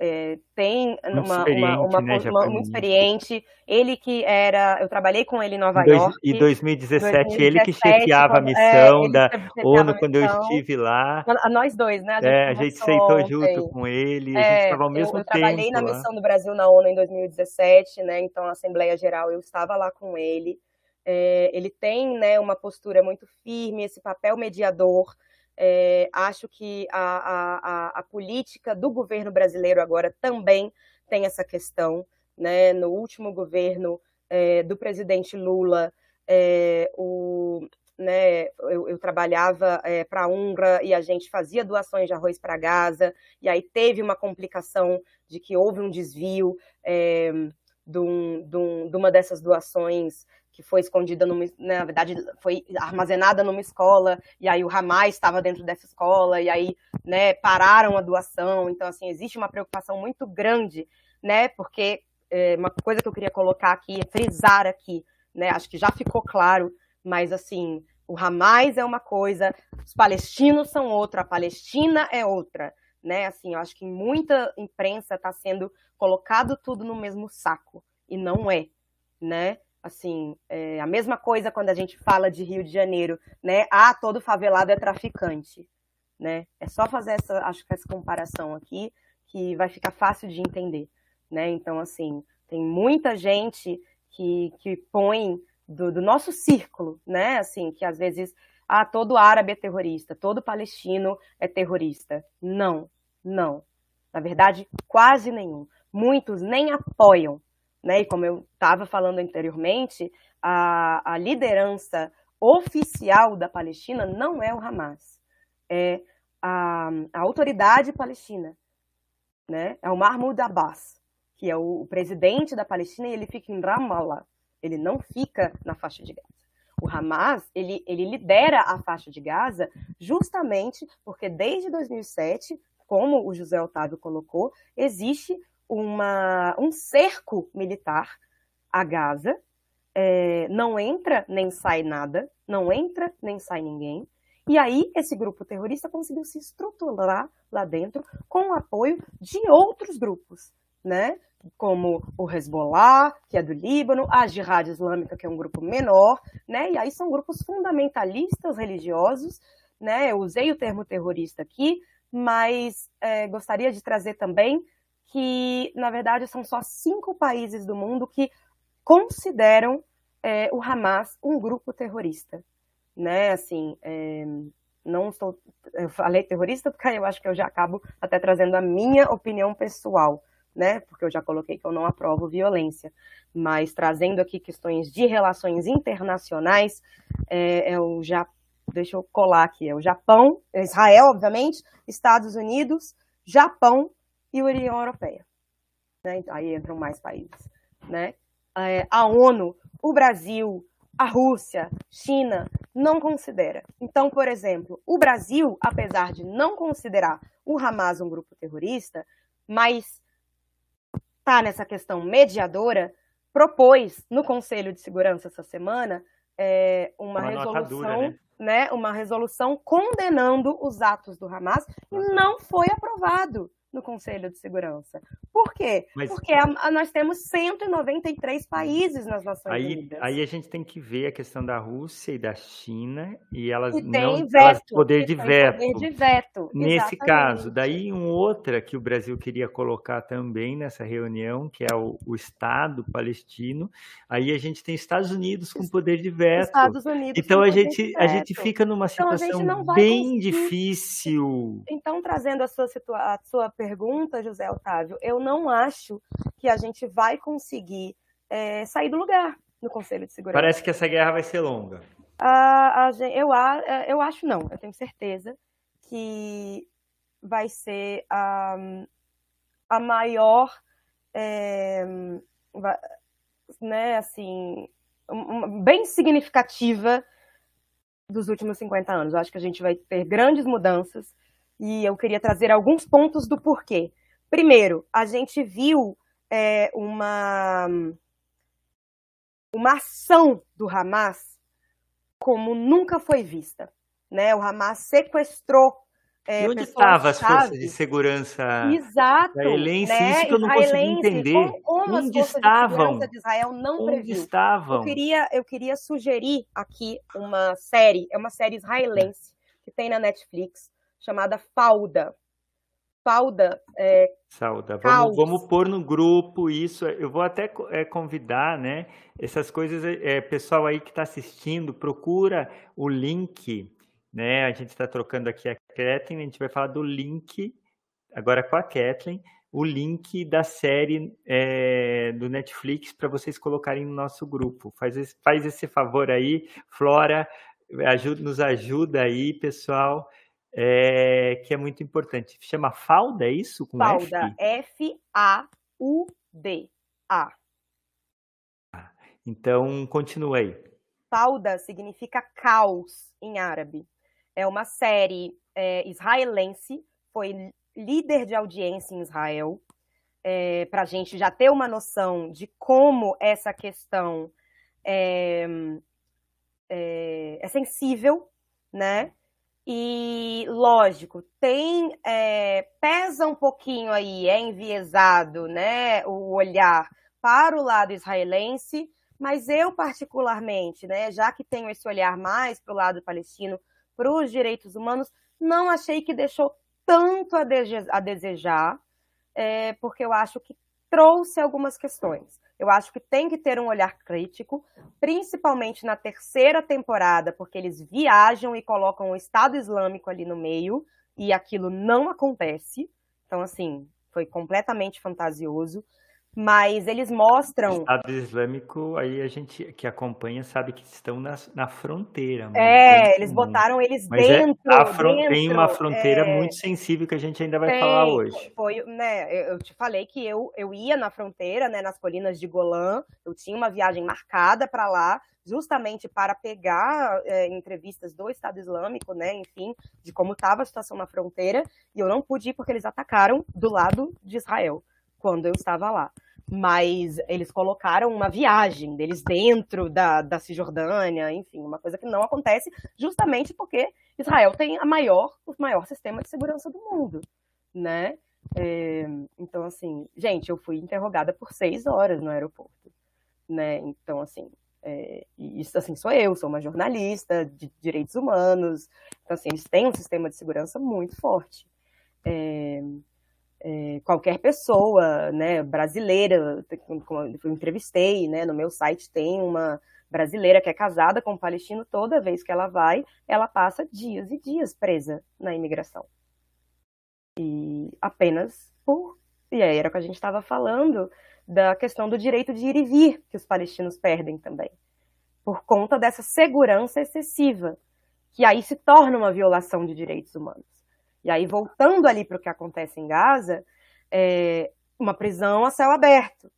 é, tem uma, uma, uma, né, uma muito experiente. Ele que era, eu trabalhei com ele em Nova Dois, York. E 2017, 2017 ele que chefiava quando, a missão é, da ONU quando eu estive lá. Nós dois, né? A gente, é, a gente sentou junto com ele, a gente estava ao mesmo eu, eu tempo. Eu trabalhei na lá. missão do Brasil na ONU em 2017, né? Então, a Assembleia Geral, eu estava lá com ele. É, ele tem né, uma postura muito firme, esse papel mediador. É, acho que a, a, a, política do governo brasileiro agora também tem essa questão. Né? No último governo é, do presidente Lula, é, o, né, eu, eu trabalhava é, para a UNRWA e a gente fazia doações de arroz para Gaza, e aí teve uma complicação de que houve um desvio é, de, um, de, um, de uma dessas doações que foi escondida, numa, né, na verdade, foi armazenada numa escola, e aí o Hamas estava dentro dessa escola, e aí né, pararam a doação. Então, assim, existe uma preocupação muito grande, né, porque é, uma coisa que eu queria colocar aqui, frisar aqui, né, acho que já ficou claro, mas, assim, o Hamas é uma coisa, os palestinos são outra, a Palestina é outra. Né, assim, eu acho que muita imprensa está sendo colocado tudo no mesmo saco, e não é, né? Assim, é a mesma coisa quando a gente fala de Rio de Janeiro, né? Ah, todo favelado é traficante, né? É só fazer essa, acho que essa comparação aqui que vai ficar fácil de entender, né? Então, assim, tem muita gente que, que põe do, do nosso círculo, né? Assim, que às vezes, ah, todo árabe é terrorista, todo palestino é terrorista. Não, não. Na verdade, quase nenhum. Muitos nem apoiam né? E como eu estava falando anteriormente, a, a liderança oficial da Palestina não é o Hamas, é a, a autoridade palestina, né? É o Mahmoud Abbas, que é o, o presidente da Palestina e ele fica em Ramallah, ele não fica na faixa de Gaza. O Hamas, ele, ele lidera a faixa de Gaza justamente porque desde 2007, como o José Otávio colocou, existe uma, um cerco militar a Gaza. É, não entra nem sai nada, não entra nem sai ninguém. E aí esse grupo terrorista conseguiu se estruturar lá dentro com o apoio de outros grupos, né? Como o Hezbollah, que é do Líbano, a Jihad Islâmica, que é um grupo menor, né? E aí são grupos fundamentalistas religiosos, né? Eu usei o termo terrorista aqui, mas é, gostaria de trazer também que, na verdade, são só cinco países do mundo que consideram é, o Hamas um grupo terrorista. Né? Assim, é, não estou. Eu falei terrorista porque eu acho que eu já acabo até trazendo a minha opinião pessoal, né? Porque eu já coloquei que eu não aprovo violência. Mas trazendo aqui questões de relações internacionais, é, é o deixa eu colar aqui, é o Japão, Israel, obviamente, Estados Unidos, Japão e a União Europeia. Né? Então, aí entram mais países. Né? É, a ONU, o Brasil, a Rússia, China, não considera. Então, por exemplo, o Brasil, apesar de não considerar o Hamas um grupo terrorista, mas está nessa questão mediadora, propôs no Conselho de Segurança essa semana é, uma, uma, resolução, né? né? uma resolução condenando os atos do Hamas e não foi aprovado no Conselho de Segurança. Por quê? Mas, Porque a, a, nós temos 193 países nas Nações aí, Unidas. Aí a gente tem que ver a questão da Rússia e da China e elas e não veto, elas poder de veto. Poder de veto. Nesse exatamente. caso, daí um outra que o Brasil queria colocar também nessa reunião, que é o, o Estado palestino. Aí a gente tem Estados Unidos com poder de veto. Estados Unidos então a gente a gente fica numa situação então, bem conseguir. difícil. Então trazendo a sua a sua pergunta, José Otávio, eu não acho que a gente vai conseguir é, sair do lugar no Conselho de Segurança. Parece que essa guerra vai ser longa. eu, eu acho não, eu tenho certeza que vai ser a, a maior, é, né, assim, bem significativa dos últimos 50 anos. Eu acho que a gente vai ter grandes mudanças e eu queria trazer alguns pontos do porquê. Primeiro, a gente viu é, uma, uma ação do Hamas como nunca foi vista. Né? O Hamas sequestrou é, e onde estavam as forças de segurança Exato, israelense? Né? Isso que eu não consegui entender. Como, como onde estavam? De, de Israel não onde previu. estavam? Eu queria, eu queria sugerir aqui uma série, é uma série israelense que tem na Netflix, chamada Falda. Falda. É, Sauda. Vamos, vamos pôr no grupo isso. Eu vou até é, convidar, né? Essas coisas, é, pessoal aí que está assistindo, procura o link né? A gente está trocando aqui a Kathleen, a gente vai falar do link, agora com a Kathleen, o link da série é, do Netflix para vocês colocarem no nosso grupo. Faz esse, faz esse favor aí, Flora, ajuda, nos ajuda aí, pessoal, é, que é muito importante. Chama Falda, é isso? Com Falda, F-A-U-D-A. Então, continua aí. Falda significa caos em árabe é uma série é, israelense, foi líder de audiência em Israel, é, para a gente já ter uma noção de como essa questão é, é, é sensível, né? E, lógico, tem é, pesa um pouquinho aí, é enviesado, né, o olhar para o lado israelense, mas eu particularmente, né, já que tenho esse olhar mais para o lado palestino, para os direitos humanos, não achei que deixou tanto a, desejar, é, porque eu acho que trouxe algumas questões. Eu acho que tem que ter um olhar crítico, principalmente na terceira temporada, porque eles viajam e colocam o Estado Islâmico ali no meio, e aquilo não acontece. Então, assim, foi completamente fantasioso mas eles mostram. O Estado Islâmico, aí a gente que acompanha sabe que estão na, na fronteira. É, eles botaram eles mas é dentro, é, fron dentro. Tem uma fronteira é... muito sensível que a gente ainda vai tem, falar hoje. Foi, né? Eu te falei que eu, eu ia na fronteira, né? Nas colinas de Golã, eu tinha uma viagem marcada para lá, justamente para pegar é, entrevistas do Estado Islâmico, né? Enfim, de como estava a situação na fronteira, e eu não pude ir porque eles atacaram do lado de Israel quando eu estava lá mas eles colocaram uma viagem deles dentro da, da Cisjordânia, enfim, uma coisa que não acontece justamente porque Israel tem a maior, o maior sistema de segurança do mundo, né? É, então, assim, gente, eu fui interrogada por seis horas no aeroporto, né? Então, assim, é, isso assim sou eu, sou uma jornalista de direitos humanos, então, assim, eles têm um sistema de segurança muito forte. É, é, qualquer pessoa, né, brasileira, como eu entrevistei, né, no meu site tem uma brasileira que é casada com um palestino, toda vez que ela vai, ela passa dias e dias presa na imigração. E apenas por. E aí era o que a gente estava falando da questão do direito de ir e vir, que os palestinos perdem também, por conta dessa segurança excessiva, que aí se torna uma violação de direitos humanos. E aí, voltando ali para o que acontece em Gaza, é uma prisão a céu aberto.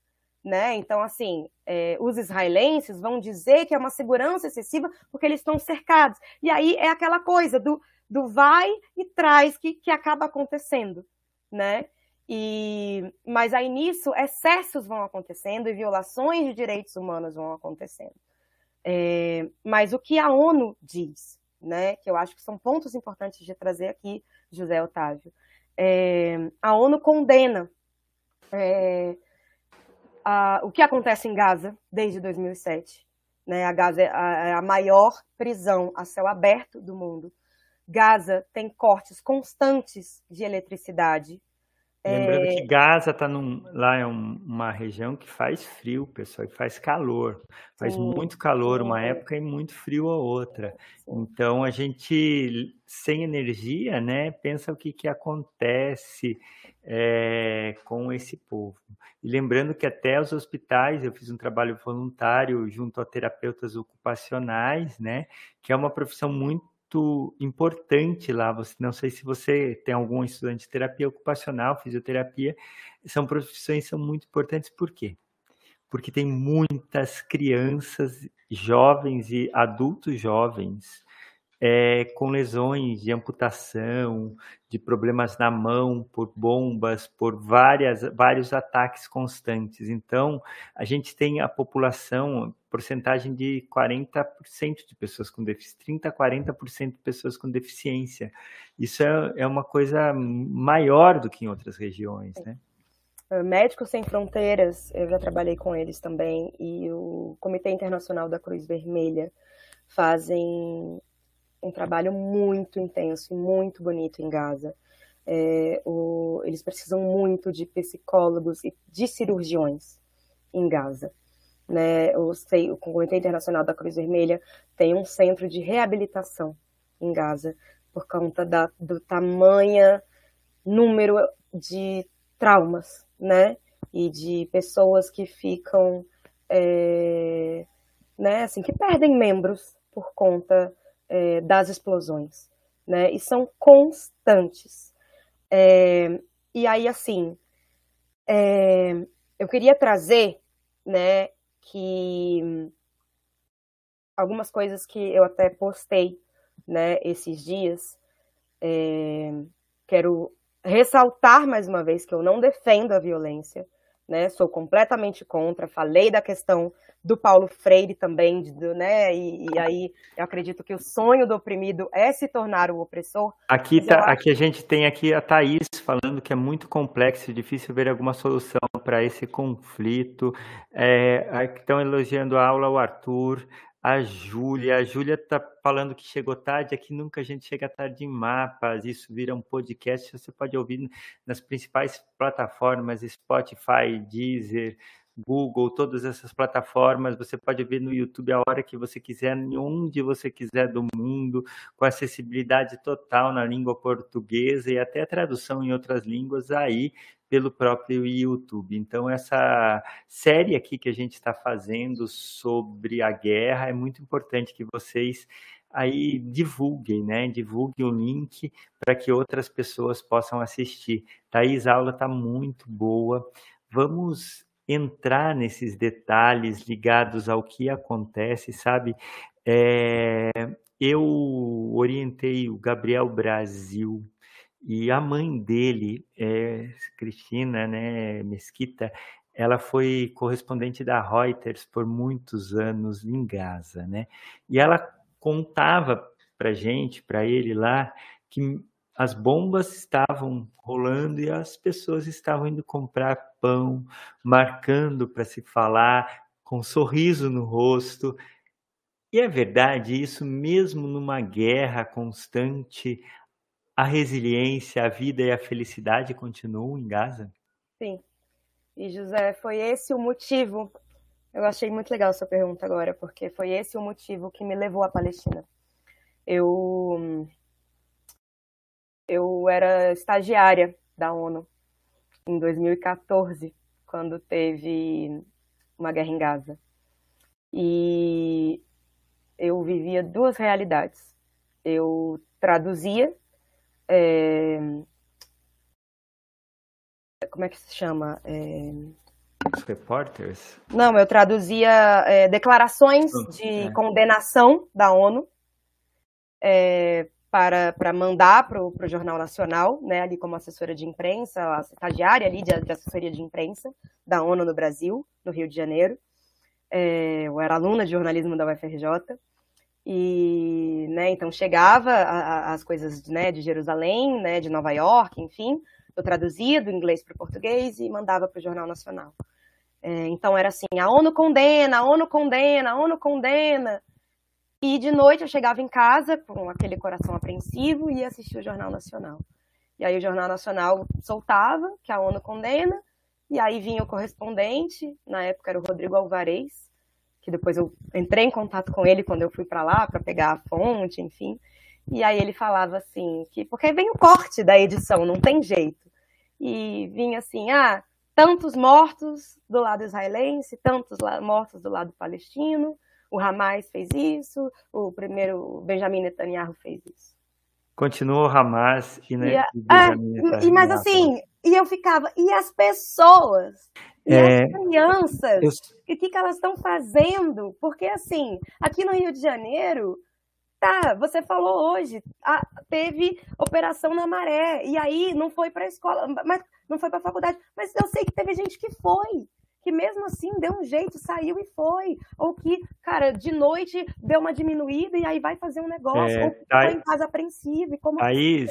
Né? Então, assim, é, os israelenses vão dizer que é uma segurança excessiva porque eles estão cercados. E aí é aquela coisa do, do vai e traz que, que acaba acontecendo, né? E, mas aí nisso, excessos vão acontecendo e violações de direitos humanos vão acontecendo. É, mas o que a ONU diz, né, que eu acho que são pontos importantes de trazer aqui, José Otávio. É, a ONU condena é, a, o que acontece em Gaza desde 2007. Né? A Gaza é a, é a maior prisão a céu aberto do mundo. Gaza tem cortes constantes de eletricidade. Lembrando é... que Gaza está lá é um, uma região que faz frio, pessoal, e faz calor. Faz sim, muito calor uma época e muito frio a outra. Sim. Então a gente sem energia, né? Pensa o que, que acontece é, com esse povo. E lembrando que até os hospitais, eu fiz um trabalho voluntário junto a terapeutas ocupacionais, né? Que é uma profissão muito muito importante lá. Você, não sei se você tem algum estudante de terapia ocupacional, fisioterapia, são profissões são muito importantes. Por quê? Porque tem muitas crianças, jovens e adultos jovens é, com lesões de amputação, de problemas na mão por bombas, por várias, vários ataques constantes. Então, a gente tem a população, porcentagem de 40% de pessoas com deficiência, 30% a 40% de pessoas com deficiência. Isso é, é uma coisa maior do que em outras regiões, né? É, Médicos Sem Fronteiras, eu já trabalhei com eles também, e o Comitê Internacional da Cruz Vermelha fazem um trabalho muito intenso e muito bonito em Gaza. É, o, eles precisam muito de psicólogos e de cirurgiões em Gaza. Né? O, o Comitê Internacional da Cruz Vermelha tem um centro de reabilitação em Gaza por conta da, do tamanho número de traumas, né? E de pessoas que ficam, é, né? Assim, que perdem membros por conta é, das explosões, né? E são constantes. É, e aí, assim, é, eu queria trazer, né, que algumas coisas que eu até postei, né, esses dias. É, quero ressaltar mais uma vez que eu não defendo a violência, né? Sou completamente contra. Falei da questão do Paulo Freire também, de, né? E, e, aí eu acredito que o sonho do oprimido é se tornar o opressor. Aqui tá, acho... aqui a gente tem aqui a Thaís falando que é muito complexo e difícil ver alguma solução para esse conflito. É, estão elogiando a aula o Arthur. A Júlia, a Júlia está falando que chegou tarde, aqui nunca a gente chega tarde em mapas, isso vira um podcast, você pode ouvir nas principais plataformas, Spotify, Deezer, Google, todas essas plataformas, você pode ver no YouTube a hora que você quiser, onde você quiser do mundo, com acessibilidade total na língua portuguesa e até tradução em outras línguas aí pelo próprio YouTube. Então, essa série aqui que a gente está fazendo sobre a guerra é muito importante que vocês aí divulguem, né? Divulguem o link para que outras pessoas possam assistir. Thaís, a aula está muito boa. Vamos entrar nesses detalhes ligados ao que acontece, sabe? É, eu orientei o Gabriel Brasil e a mãe dele, é, Cristina né, Mesquita, ela foi correspondente da Reuters por muitos anos em Gaza, né? E ela contava para gente, para ele lá, que as bombas estavam rolando e as pessoas estavam indo comprar pão, marcando para se falar, com um sorriso no rosto. E é verdade isso, mesmo numa guerra constante, a resiliência, a vida e a felicidade continuam em Gaza? Sim. E José, foi esse o motivo. Eu achei muito legal sua pergunta agora, porque foi esse o motivo que me levou à Palestina. Eu eu era estagiária da ONU em 2014, quando teve uma guerra em Gaza. E eu vivia duas realidades. Eu traduzia. É... Como é que se chama? É... Os repórteres? Não, eu traduzia é, declarações de é. condenação da ONU é, para, para mandar para o Jornal Nacional, né, ali como assessora de imprensa, estagiária ali de, de, assessoria de imprensa da ONU no Brasil, no Rio de Janeiro. É, eu era aluna de jornalismo da UFRJ. E, né, então chegava a, a, as coisas né, de Jerusalém, né, de Nova York, enfim, eu traduzia do inglês para o português e mandava para o Jornal Nacional. É, então era assim, a ONU condena, a ONU condena, a ONU condena. E de noite eu chegava em casa com aquele coração apreensivo e ia assistir o Jornal Nacional. E aí o Jornal Nacional soltava que a ONU condena, e aí vinha o correspondente, na época era o Rodrigo Alvarez, que depois eu entrei em contato com ele quando eu fui para lá para pegar a fonte, enfim. E aí ele falava assim, que porque vem o corte da edição, não tem jeito. E vinha assim, ah, tantos mortos do lado israelense, tantos mortos do lado palestino, o Hamas fez isso, o primeiro Benjamin Netanyahu fez isso. Continua o Hamas e, né, e, é, e mas assim, e eu ficava, e as pessoas, e é, as crianças, eu... o que, que elas estão fazendo? Porque assim, aqui no Rio de Janeiro, tá, você falou hoje, a, teve operação na maré, e aí não foi para a escola, mas não foi para a faculdade, mas eu sei que teve gente que foi que mesmo assim deu um jeito, saiu e foi. Ou que, cara, de noite deu uma diminuída e aí vai fazer um negócio. É, ou que tá em casa apreensivo. Como Thaís,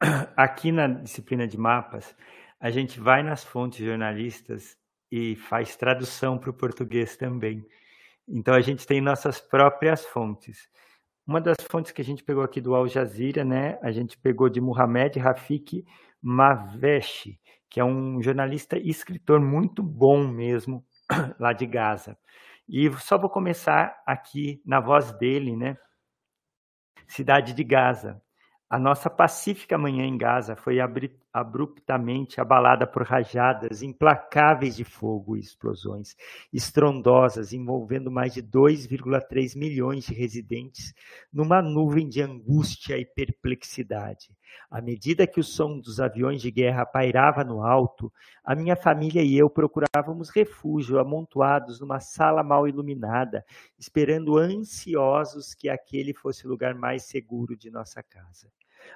aqui na disciplina de mapas, a gente vai nas fontes jornalistas e faz tradução para o português também. Então a gente tem nossas próprias fontes. Uma das fontes que a gente pegou aqui do Al Jazeera, né? A gente pegou de Muhammad Rafik Maveshi, que é um jornalista e escritor muito bom mesmo lá de Gaza. E só vou começar aqui na voz dele, né? Cidade de Gaza. A nossa pacífica manhã em Gaza foi abruptamente abalada por rajadas implacáveis de fogo e explosões estrondosas envolvendo mais de 2,3 milhões de residentes numa nuvem de angústia e perplexidade. À medida que o som dos aviões de guerra pairava no alto, a minha família e eu procurávamos refúgio amontoados numa sala mal iluminada, esperando ansiosos que aquele fosse o lugar mais seguro de nossa casa.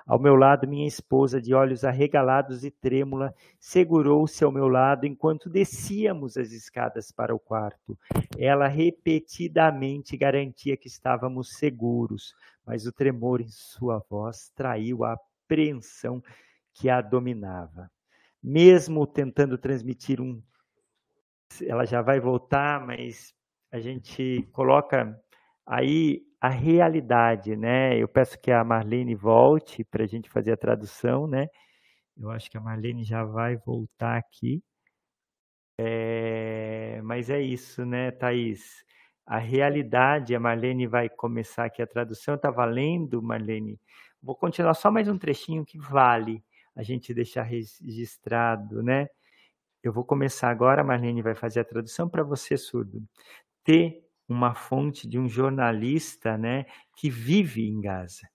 Ao meu lado, minha esposa, de olhos arregalados e trêmula, segurou-se ao meu lado enquanto descíamos as escadas para o quarto. Ela repetidamente garantia que estávamos seguros, mas o tremor em sua voz traiu a apreensão que a dominava. Mesmo tentando transmitir um. Ela já vai voltar, mas a gente coloca aí a realidade, né? Eu peço que a Marlene volte para a gente fazer a tradução, né? Eu acho que a Marlene já vai voltar aqui. É, mas é isso, né, Thaís? A realidade, a Marlene vai começar aqui a tradução. Está valendo, Marlene? Vou continuar só mais um trechinho que vale a gente deixar registrado, né? Eu vou começar agora, a Marlene vai fazer a tradução para você, surdo. Ter uma fonte de um jornalista né, que vive em Gaza.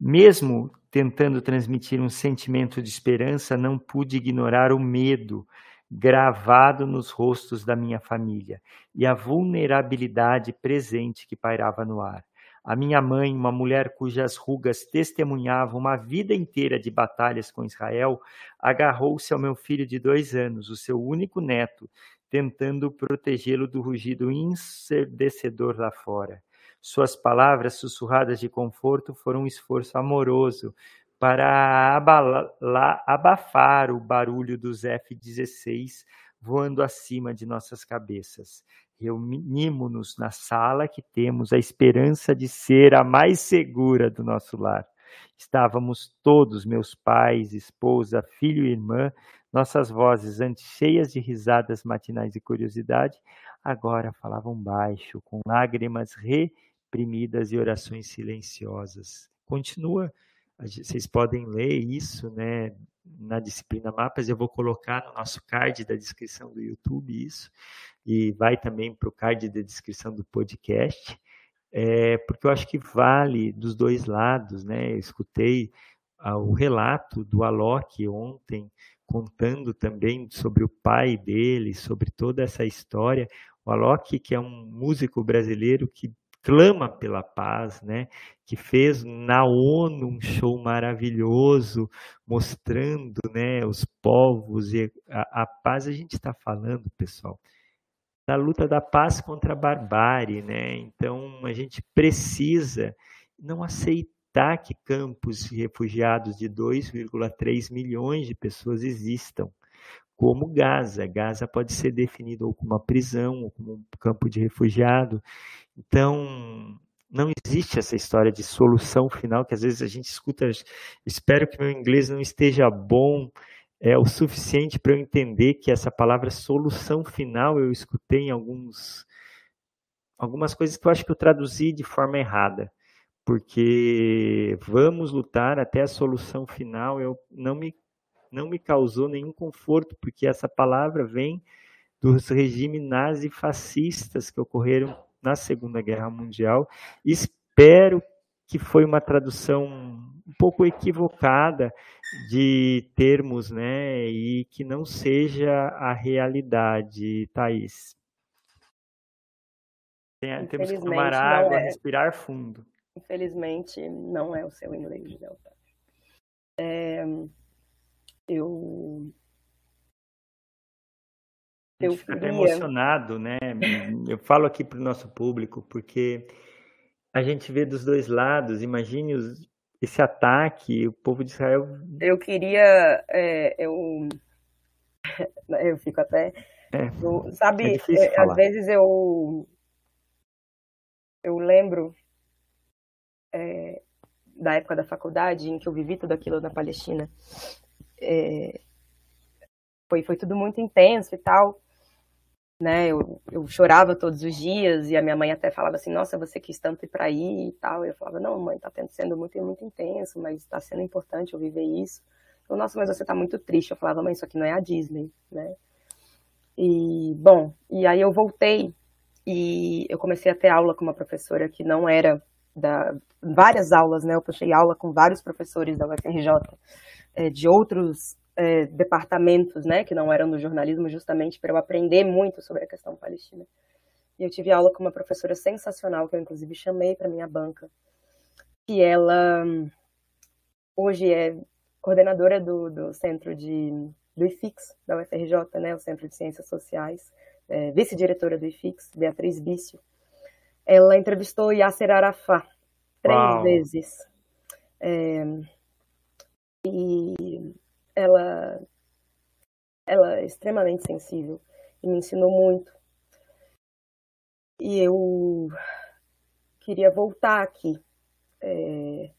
Mesmo tentando transmitir um sentimento de esperança, não pude ignorar o medo gravado nos rostos da minha família e a vulnerabilidade presente que pairava no ar. A minha mãe, uma mulher cujas rugas testemunhavam uma vida inteira de batalhas com Israel, agarrou-se ao meu filho de dois anos, o seu único neto, tentando protegê-lo do rugido ensurdecedor lá fora. Suas palavras sussurradas de conforto foram um esforço amoroso para abafar o barulho dos F-16 voando acima de nossas cabeças. Reunimos-nos na sala que temos a esperança de ser a mais segura do nosso lar. Estávamos todos, meus pais, esposa, filho e irmã, nossas vozes, antes cheias de risadas matinais e curiosidade, agora falavam baixo, com lágrimas reprimidas e orações silenciosas. Continua, vocês podem ler isso, né, na disciplina Mapas, eu vou colocar no nosso card da descrição do YouTube isso, e vai também para o card da descrição do podcast, é, porque eu acho que vale dos dois lados, né, eu escutei ah, o relato do Alok ontem, contando também sobre o pai dele, sobre toda essa história. O Alok, que é um músico brasileiro que clama pela paz, né? Que fez na ONU um show maravilhoso, mostrando, né, os povos e a, a paz. A gente está falando, pessoal, da luta da paz contra a barbárie, né? Então a gente precisa não aceitar que campos refugiados de 2,3 milhões de pessoas existam, como Gaza. Gaza pode ser definido ou como uma prisão, ou como um campo de refugiado. Então, não existe essa história de solução final que às vezes a gente escuta. Espero que meu inglês não esteja bom é o suficiente para eu entender que essa palavra solução final eu escutei em alguns algumas coisas que eu acho que eu traduzi de forma errada, porque vamos lutar até a solução final, eu não me não me causou nenhum conforto, porque essa palavra vem dos regimes nazi-fascistas que ocorreram na Segunda Guerra Mundial. Espero que foi uma tradução um pouco equivocada de termos, né, e que não seja a realidade, Thaís. Tem, temos que tomar água, é. respirar fundo. Infelizmente, não é o seu inglês, né, é, eu eu fica até emocionado, né? Eu falo aqui para o nosso público, porque a gente vê dos dois lados, imagine os, esse ataque, o povo de Israel. Eu queria. É, eu, eu fico até. É, eu, sabe, é é, às vezes eu. Eu lembro é, da época da faculdade em que eu vivi tudo aquilo na Palestina. É, foi, foi tudo muito intenso e tal né? Eu, eu chorava todos os dias e a minha mãe até falava assim: Nossa, você quis tanto ir para aí e tal. Eu falava: Não, mãe, tá sendo muito, muito intenso, mas está sendo importante eu viver isso. Eu, Nossa, mas você tá muito triste. Eu falava: Mãe, isso aqui não é a Disney, né? E, bom, e aí eu voltei e eu comecei a ter aula com uma professora que não era da. Várias aulas, né? Eu puxei aula com vários professores da UFRJ, é, de outros é, departamentos, né, que não eram do jornalismo, justamente para eu aprender muito sobre a questão palestina. E eu tive aula com uma professora sensacional, que eu inclusive chamei para minha banca, que ela hoje é coordenadora do, do centro de, do IFIX, da UFRJ, né, o Centro de Ciências Sociais, é, vice-diretora do IFIX, Beatriz Bício. Ela entrevistou Yasser Arafat três Uau. vezes. É, e ela, ela é extremamente sensível e me ensinou muito. E eu queria voltar aqui. É...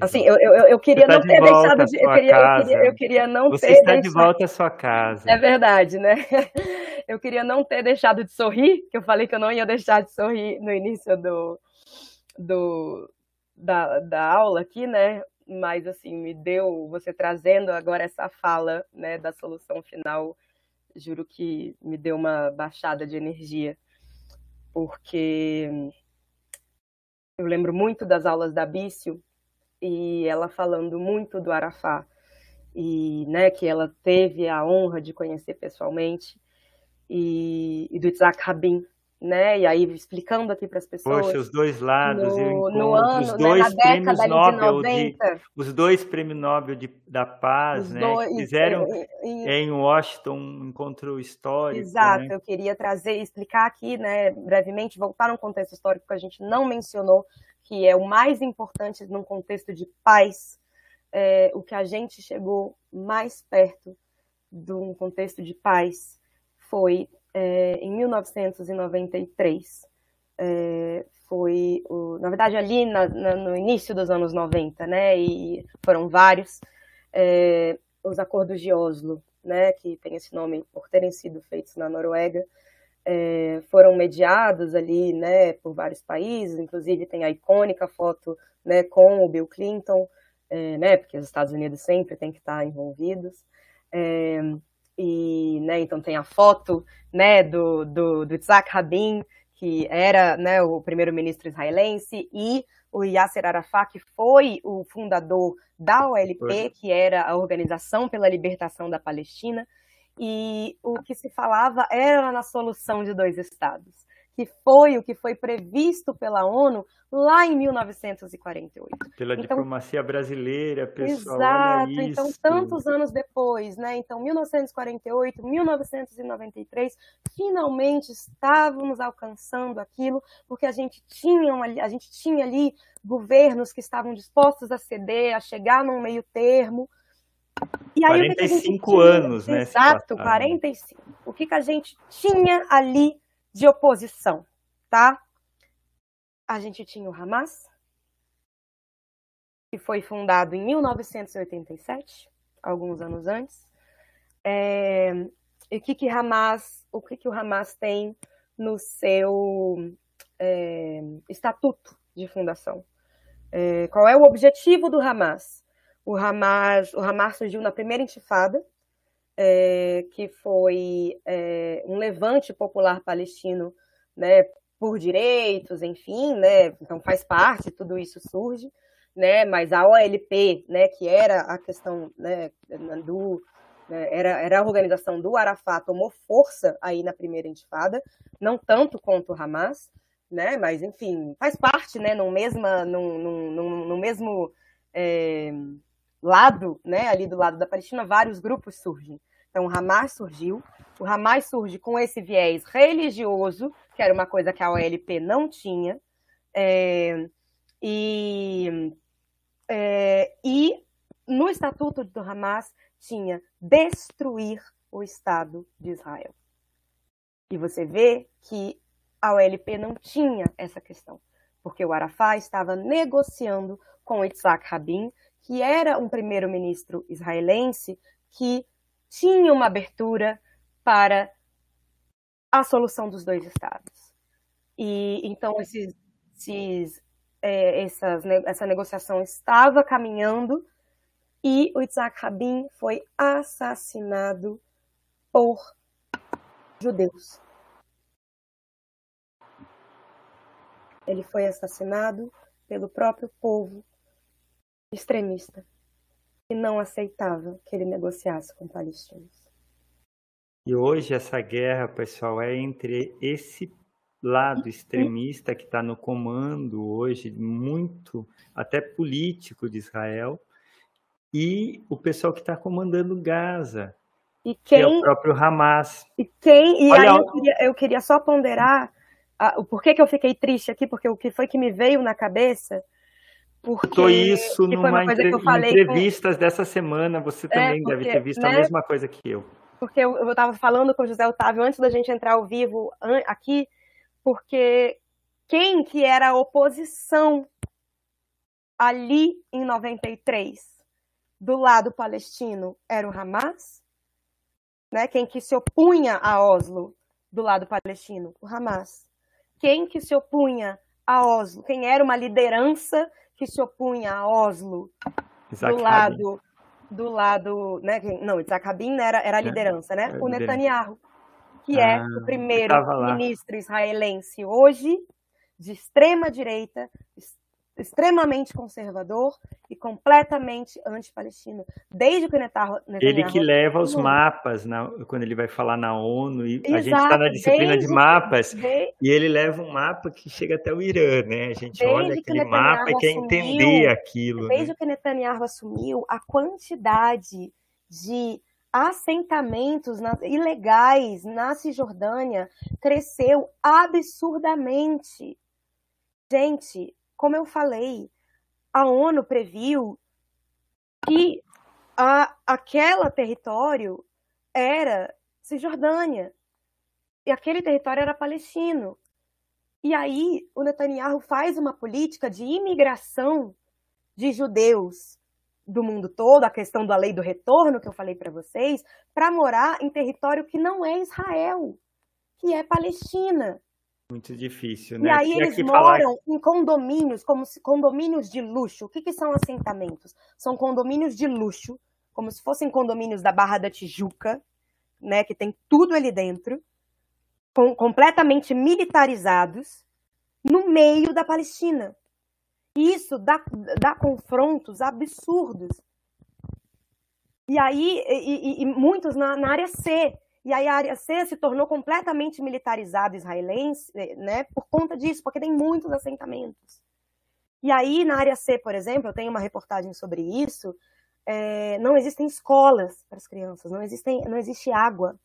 Assim, eu, eu, eu queria não ter deixado de. Eu queria, eu queria, eu queria não Você ter. Você está deixado... de volta à sua casa. É verdade, né? Eu queria não ter deixado de sorrir, que eu falei que eu não ia deixar de sorrir no início do, do, da, da aula aqui, né? Mas assim, me deu, você trazendo agora essa fala, né, da solução final, juro que me deu uma baixada de energia, porque eu lembro muito das aulas da Bício e ela falando muito do Arafá e, né, que ela teve a honra de conhecer pessoalmente e, e do Isaac Rabin, né? E aí explicando aqui para as pessoas. Poxa, os dois lados, no, encontro no ano, os né, dois né, prêmios Nobel, de, de, os dois prêmios Nobel de, da Paz, os né? Dois, fizeram e, e, em Washington um encontro histórico. Exato, né? eu queria trazer, explicar aqui, né, brevemente, voltar um contexto histórico que a gente não mencionou, que é o mais importante num contexto de paz, é, o que a gente chegou mais perto de um contexto de paz foi é, em 1993. É, foi, o, na verdade, ali na, na, no início dos anos 90, né, e foram vários, é, os acordos de Oslo, né, que tem esse nome por terem sido feitos na Noruega, é, foram mediados ali, né, por vários países, inclusive tem a icônica foto, né, com o Bill Clinton, é, né, porque os Estados Unidos sempre têm que estar envolvidos, é, e, né, então tem a foto, né, do, do, do Isaac Rabin, que era, né, o primeiro-ministro israelense, e o Yasser Arafat, que foi o fundador da OLP, que era a Organização pela Libertação da Palestina, e o que se falava era na solução de dois estados que foi o que foi previsto pela ONU lá em 1948. Pela então, diplomacia brasileira, pessoal. Exato, então tantos anos depois, né? Então 1948, 1993, finalmente estávamos alcançando aquilo, porque a gente tinha a gente tinha ali governos que estavam dispostos a ceder, a chegar num meio termo. E aí, 45 anos, né? Exato, 45. O que, que a gente tinha ali de oposição, tá? a gente tinha o Hamas, que foi fundado em 1987, alguns anos antes. É, e o que, que Hamas, o que, que o Hamas tem no seu é, estatuto de fundação? É, qual é o objetivo do Hamas? O Hamas, o Hamas surgiu na primeira intifada, é, que foi é, um levante popular palestino, né, por direitos, enfim, né, então faz parte, tudo isso surge, né, mas a OLP, né, que era a questão, né, do né, era, era a organização do Arafat, tomou força aí na primeira intifada, não tanto quanto o Hamas, né, mas enfim, faz parte, né, no, mesma, no, no, no mesmo é, lado, né, ali do lado da Palestina, vários grupos surgem. Então, o Hamas surgiu, o Hamas surge com esse viés religioso, que era uma coisa que a OLP não tinha, é, e, é, e no estatuto do Hamas tinha destruir o Estado de Israel. E você vê que a OLP não tinha essa questão, porque o Arafat estava negociando com Yitzhak Rabin, que era um primeiro-ministro israelense que tinha uma abertura para a solução dos dois estados. E então esses, esses, é, essas, essa negociação estava caminhando e o Isaac Rabin foi assassinado por judeus. Ele foi assassinado pelo próprio povo extremista que não aceitava que ele negociasse com palestinos. E hoje essa guerra, pessoal, é entre esse lado extremista que está no comando hoje, muito até político de Israel, e o pessoal que está comandando Gaza, e quem, que é o próprio Hamas. E quem? E Olha, aí eu queria, eu queria só ponderar o porquê que eu fiquei triste aqui, porque o que foi que me veio na cabeça porque isso numa entre... entrevistas com... dessa semana, você é, também é, porque, deve ter visto né? a mesma coisa que eu. Porque eu estava falando com o José Otávio antes da gente entrar ao vivo aqui, porque quem que era a oposição ali em 93 do lado palestino era o Hamas, né? Quem que se opunha a Oslo do lado palestino, o Hamas. Quem que se opunha a Oslo, quem era uma liderança que se opunha a Oslo Isaac do lado Rabin. do lado, né? Não, Isaac Rabin era, era a é, liderança, né? É, o Netanyahu, que é ah, é o primeiro ministro israelense hoje de extrema direita, extremamente conservador e completamente anti-palestino. Desde que o Netanyahu... Ele que leva os mapas na, quando ele vai falar na ONU, e Exato, a gente está na disciplina de mapas, de... e ele leva um mapa que chega até o Irã, né? A gente olha aquele mapa e quer entender aquilo. Desde né? que Netanyahu assumiu, a quantidade de assentamentos na, ilegais na Cisjordânia cresceu absurdamente. Gente, como eu falei, a ONU previu que a, aquele território era Cisjordânia e aquele território era palestino. E aí o Netanyahu faz uma política de imigração de judeus do mundo todo, a questão da lei do retorno que eu falei para vocês, para morar em território que não é Israel, que é Palestina. Muito difícil, né? E aí eles moram falar... em condomínios, como se, condomínios de luxo. O que, que são assentamentos? São condomínios de luxo, como se fossem condomínios da Barra da Tijuca, né? Que tem tudo ali dentro, com, completamente militarizados, no meio da Palestina. E isso dá, dá confrontos absurdos. E aí, e, e, e muitos na, na área C, e aí a área C se tornou completamente militarizada israelense, né, por conta disso, porque tem muitos assentamentos. E aí na área C, por exemplo, eu tenho uma reportagem sobre isso, é, não existem escolas para as crianças, não, existem, não existe água.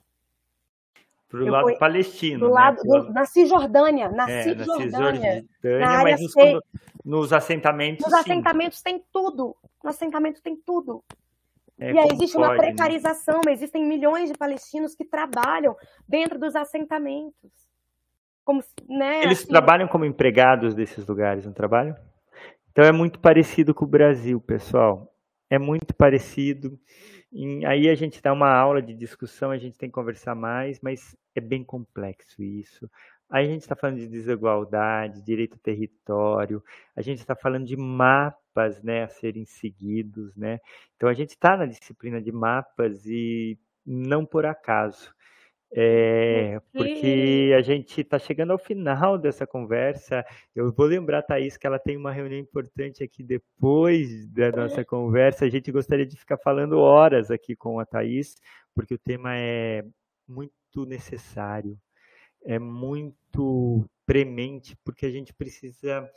Para o lado fui, palestino. Do né? lado, do, na Cisjordânia, na é, Cisjordânia. Na área mas C, nos, nos assentamentos. Nos sim. assentamentos tem tudo. No assentamento tem tudo. É, e aí existe pode, uma né? precarização, né? existem milhões de palestinos que trabalham dentro dos assentamentos, como né, Eles assim... trabalham como empregados desses lugares, não trabalham? Então é muito parecido com o Brasil, pessoal. É muito parecido. Aí a gente dá uma aula de discussão, a gente tem que conversar mais, mas é bem complexo isso. Aí a gente está falando de desigualdade, direito ao território, a gente está falando de mapas né, a serem seguidos. Né? Então a gente está na disciplina de mapas e não por acaso. É, porque a gente está chegando ao final dessa conversa. Eu vou lembrar, Thaís, que ela tem uma reunião importante aqui depois da nossa conversa. A gente gostaria de ficar falando horas aqui com a Thaís, porque o tema é muito necessário, é muito premente, porque a gente precisa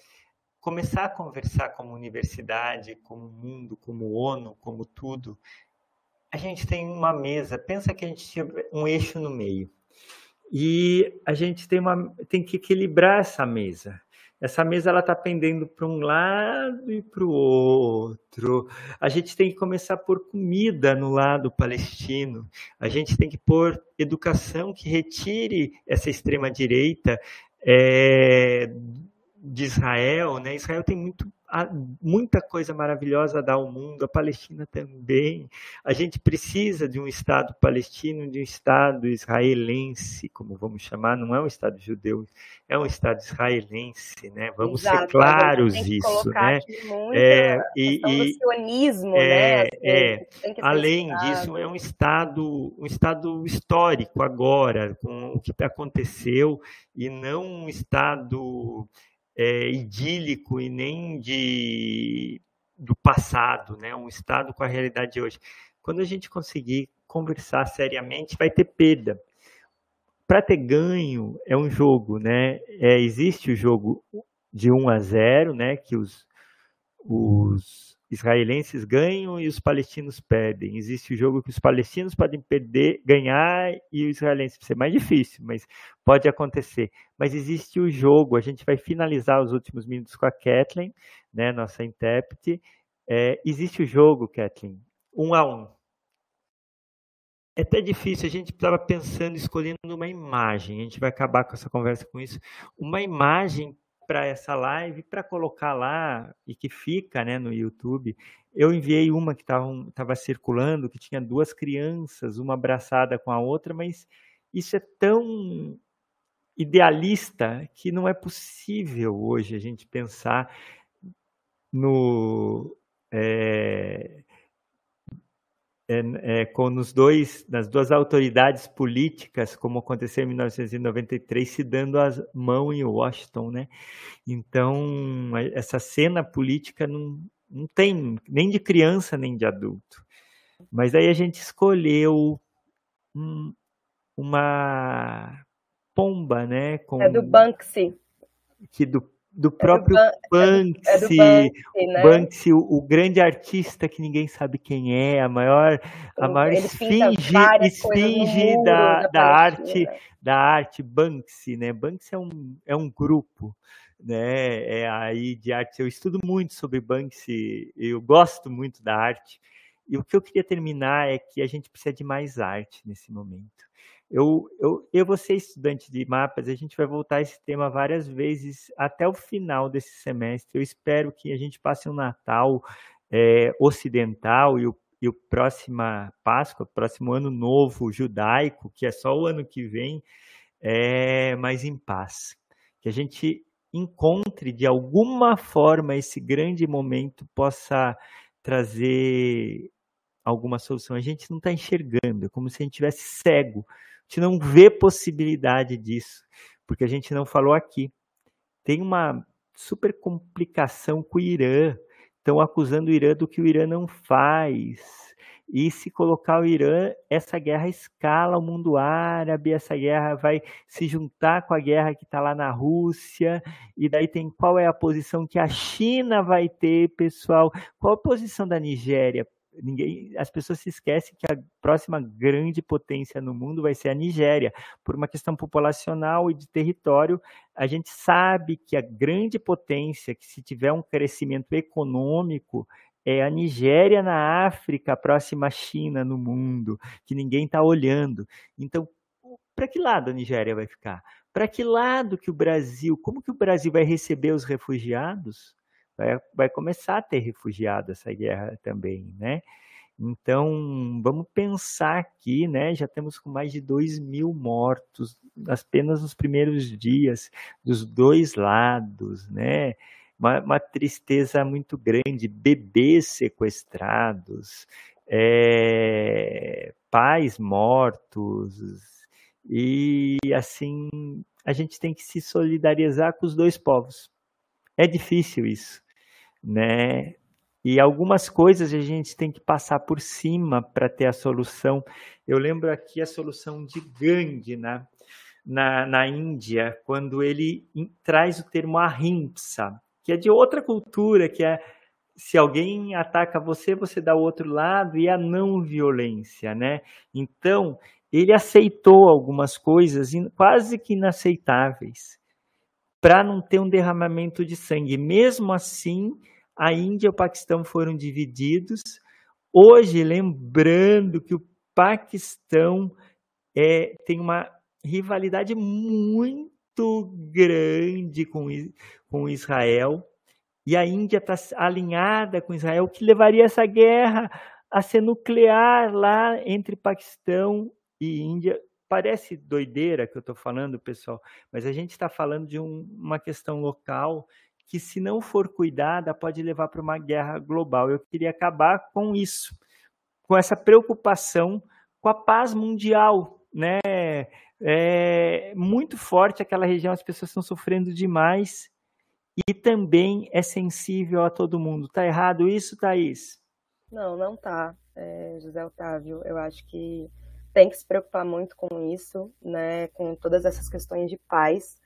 começar a conversar como universidade, como mundo, como ONU, como tudo, a gente tem uma mesa, pensa que a gente tinha um eixo no meio. E a gente tem, uma, tem que equilibrar essa mesa. Essa mesa ela está pendendo para um lado e para o outro. A gente tem que começar a pôr comida no lado palestino. A gente tem que pôr educação que retire essa extrema direita é, de Israel. Né? Israel tem muito há muita coisa maravilhosa a dar ao mundo, a Palestina também. A gente precisa de um Estado palestino, de um Estado israelense, como vamos chamar, não é um Estado judeu, é um Estado israelense, né? Vamos Exato, ser claros isso, né? É, e, e sionismo, é, né? É, além disso, é um Estado, um Estado histórico agora, com o que aconteceu, e não um Estado é, idílico e nem de do passado, né? Um estado com a realidade de hoje. Quando a gente conseguir conversar seriamente, vai ter perda. Para ter ganho é um jogo, né? É, existe o jogo de 1 a 0, né? Que os, os israelenses ganham e os palestinos perdem. Existe o jogo que os palestinos podem perder, ganhar e os israelenses ser mais difícil, mas pode acontecer. Mas existe o jogo. A gente vai finalizar os últimos minutos com a Kathleen, né, nossa intérprete. É, existe o jogo, Kathleen, um a um. É até difícil, a gente estava pensando, escolhendo uma imagem. A gente vai acabar com essa conversa com isso. Uma imagem para essa live para colocar lá e que fica né, no YouTube. Eu enviei uma que estava circulando, que tinha duas crianças, uma abraçada com a outra, mas isso é tão idealista que não é possível hoje a gente pensar no. É, é, é, com nos dois, nas duas autoridades políticas, como aconteceu em 1993, se dando a mão em Washington, né? Então, essa cena política não, não tem nem de criança nem de adulto. Mas aí a gente escolheu um, uma pomba, né? Com, é do Banksy. Que do do próprio é do Banksy, é do Banksy, né? Banksy o, o, grande artista que ninguém sabe quem é, a maior, a maior esfinge, esfinge da, da, da arte, da arte Banksy, né? Banksy é um, é um grupo, né? É aí de arte. Eu estudo muito sobre Banksy, eu gosto muito da arte. E o que eu queria terminar é que a gente precisa de mais arte nesse momento. Eu, eu, eu vou ser estudante de mapas, a gente vai voltar a esse tema várias vezes até o final desse semestre. Eu espero que a gente passe um Natal é, ocidental e o, e o próxima Páscoa, próximo ano novo judaico, que é só o ano que vem, é, mais em paz. Que a gente encontre de alguma forma esse grande momento possa trazer alguma solução. A gente não está enxergando, é como se a gente tivesse cego gente não vê possibilidade disso, porque a gente não falou aqui. Tem uma super complicação com o Irã. Estão acusando o Irã do que o Irã não faz. E se colocar o Irã, essa guerra escala o mundo árabe, essa guerra vai se juntar com a guerra que está lá na Rússia, e daí tem qual é a posição que a China vai ter, pessoal? Qual a posição da Nigéria? Ninguém, as pessoas se esquecem que a próxima grande potência no mundo vai ser a Nigéria, por uma questão populacional e de território. A gente sabe que a grande potência, que se tiver um crescimento econômico, é a Nigéria na África, a próxima China no mundo, que ninguém está olhando. Então, para que lado a Nigéria vai ficar? Para que lado que o Brasil, como que o Brasil vai receber os refugiados? Vai, vai começar a ter refugiado essa guerra também, né? Então, vamos pensar aqui, né? Já temos com mais de 2 mil mortos apenas nos primeiros dias, dos dois lados, né? Uma, uma tristeza muito grande, bebês sequestrados, é, pais mortos, e assim a gente tem que se solidarizar com os dois povos. É difícil isso, né? E algumas coisas a gente tem que passar por cima para ter a solução. Eu lembro aqui a solução de Gandhi na, na, na Índia, quando ele traz o termo ahimsa, que é de outra cultura, que é se alguém ataca você, você dá o outro lado e a não violência, né? Então, ele aceitou algumas coisas quase que inaceitáveis para não ter um derramamento de sangue. Mesmo assim, a Índia e o Paquistão foram divididos. Hoje, lembrando que o Paquistão é, tem uma rivalidade muito grande com, com Israel, e a Índia está alinhada com Israel, que levaria essa guerra a ser nuclear lá entre Paquistão e Índia. Parece doideira que eu estou falando, pessoal, mas a gente está falando de um, uma questão local que, se não for cuidada, pode levar para uma guerra global. Eu queria acabar com isso, com essa preocupação com a paz mundial, né? É muito forte aquela região, as pessoas estão sofrendo demais e também é sensível a todo mundo. Tá errado isso, Thaís? Não, não tá, é, José Otávio. Eu acho que tem que se preocupar muito com isso, né? Com todas essas questões de paz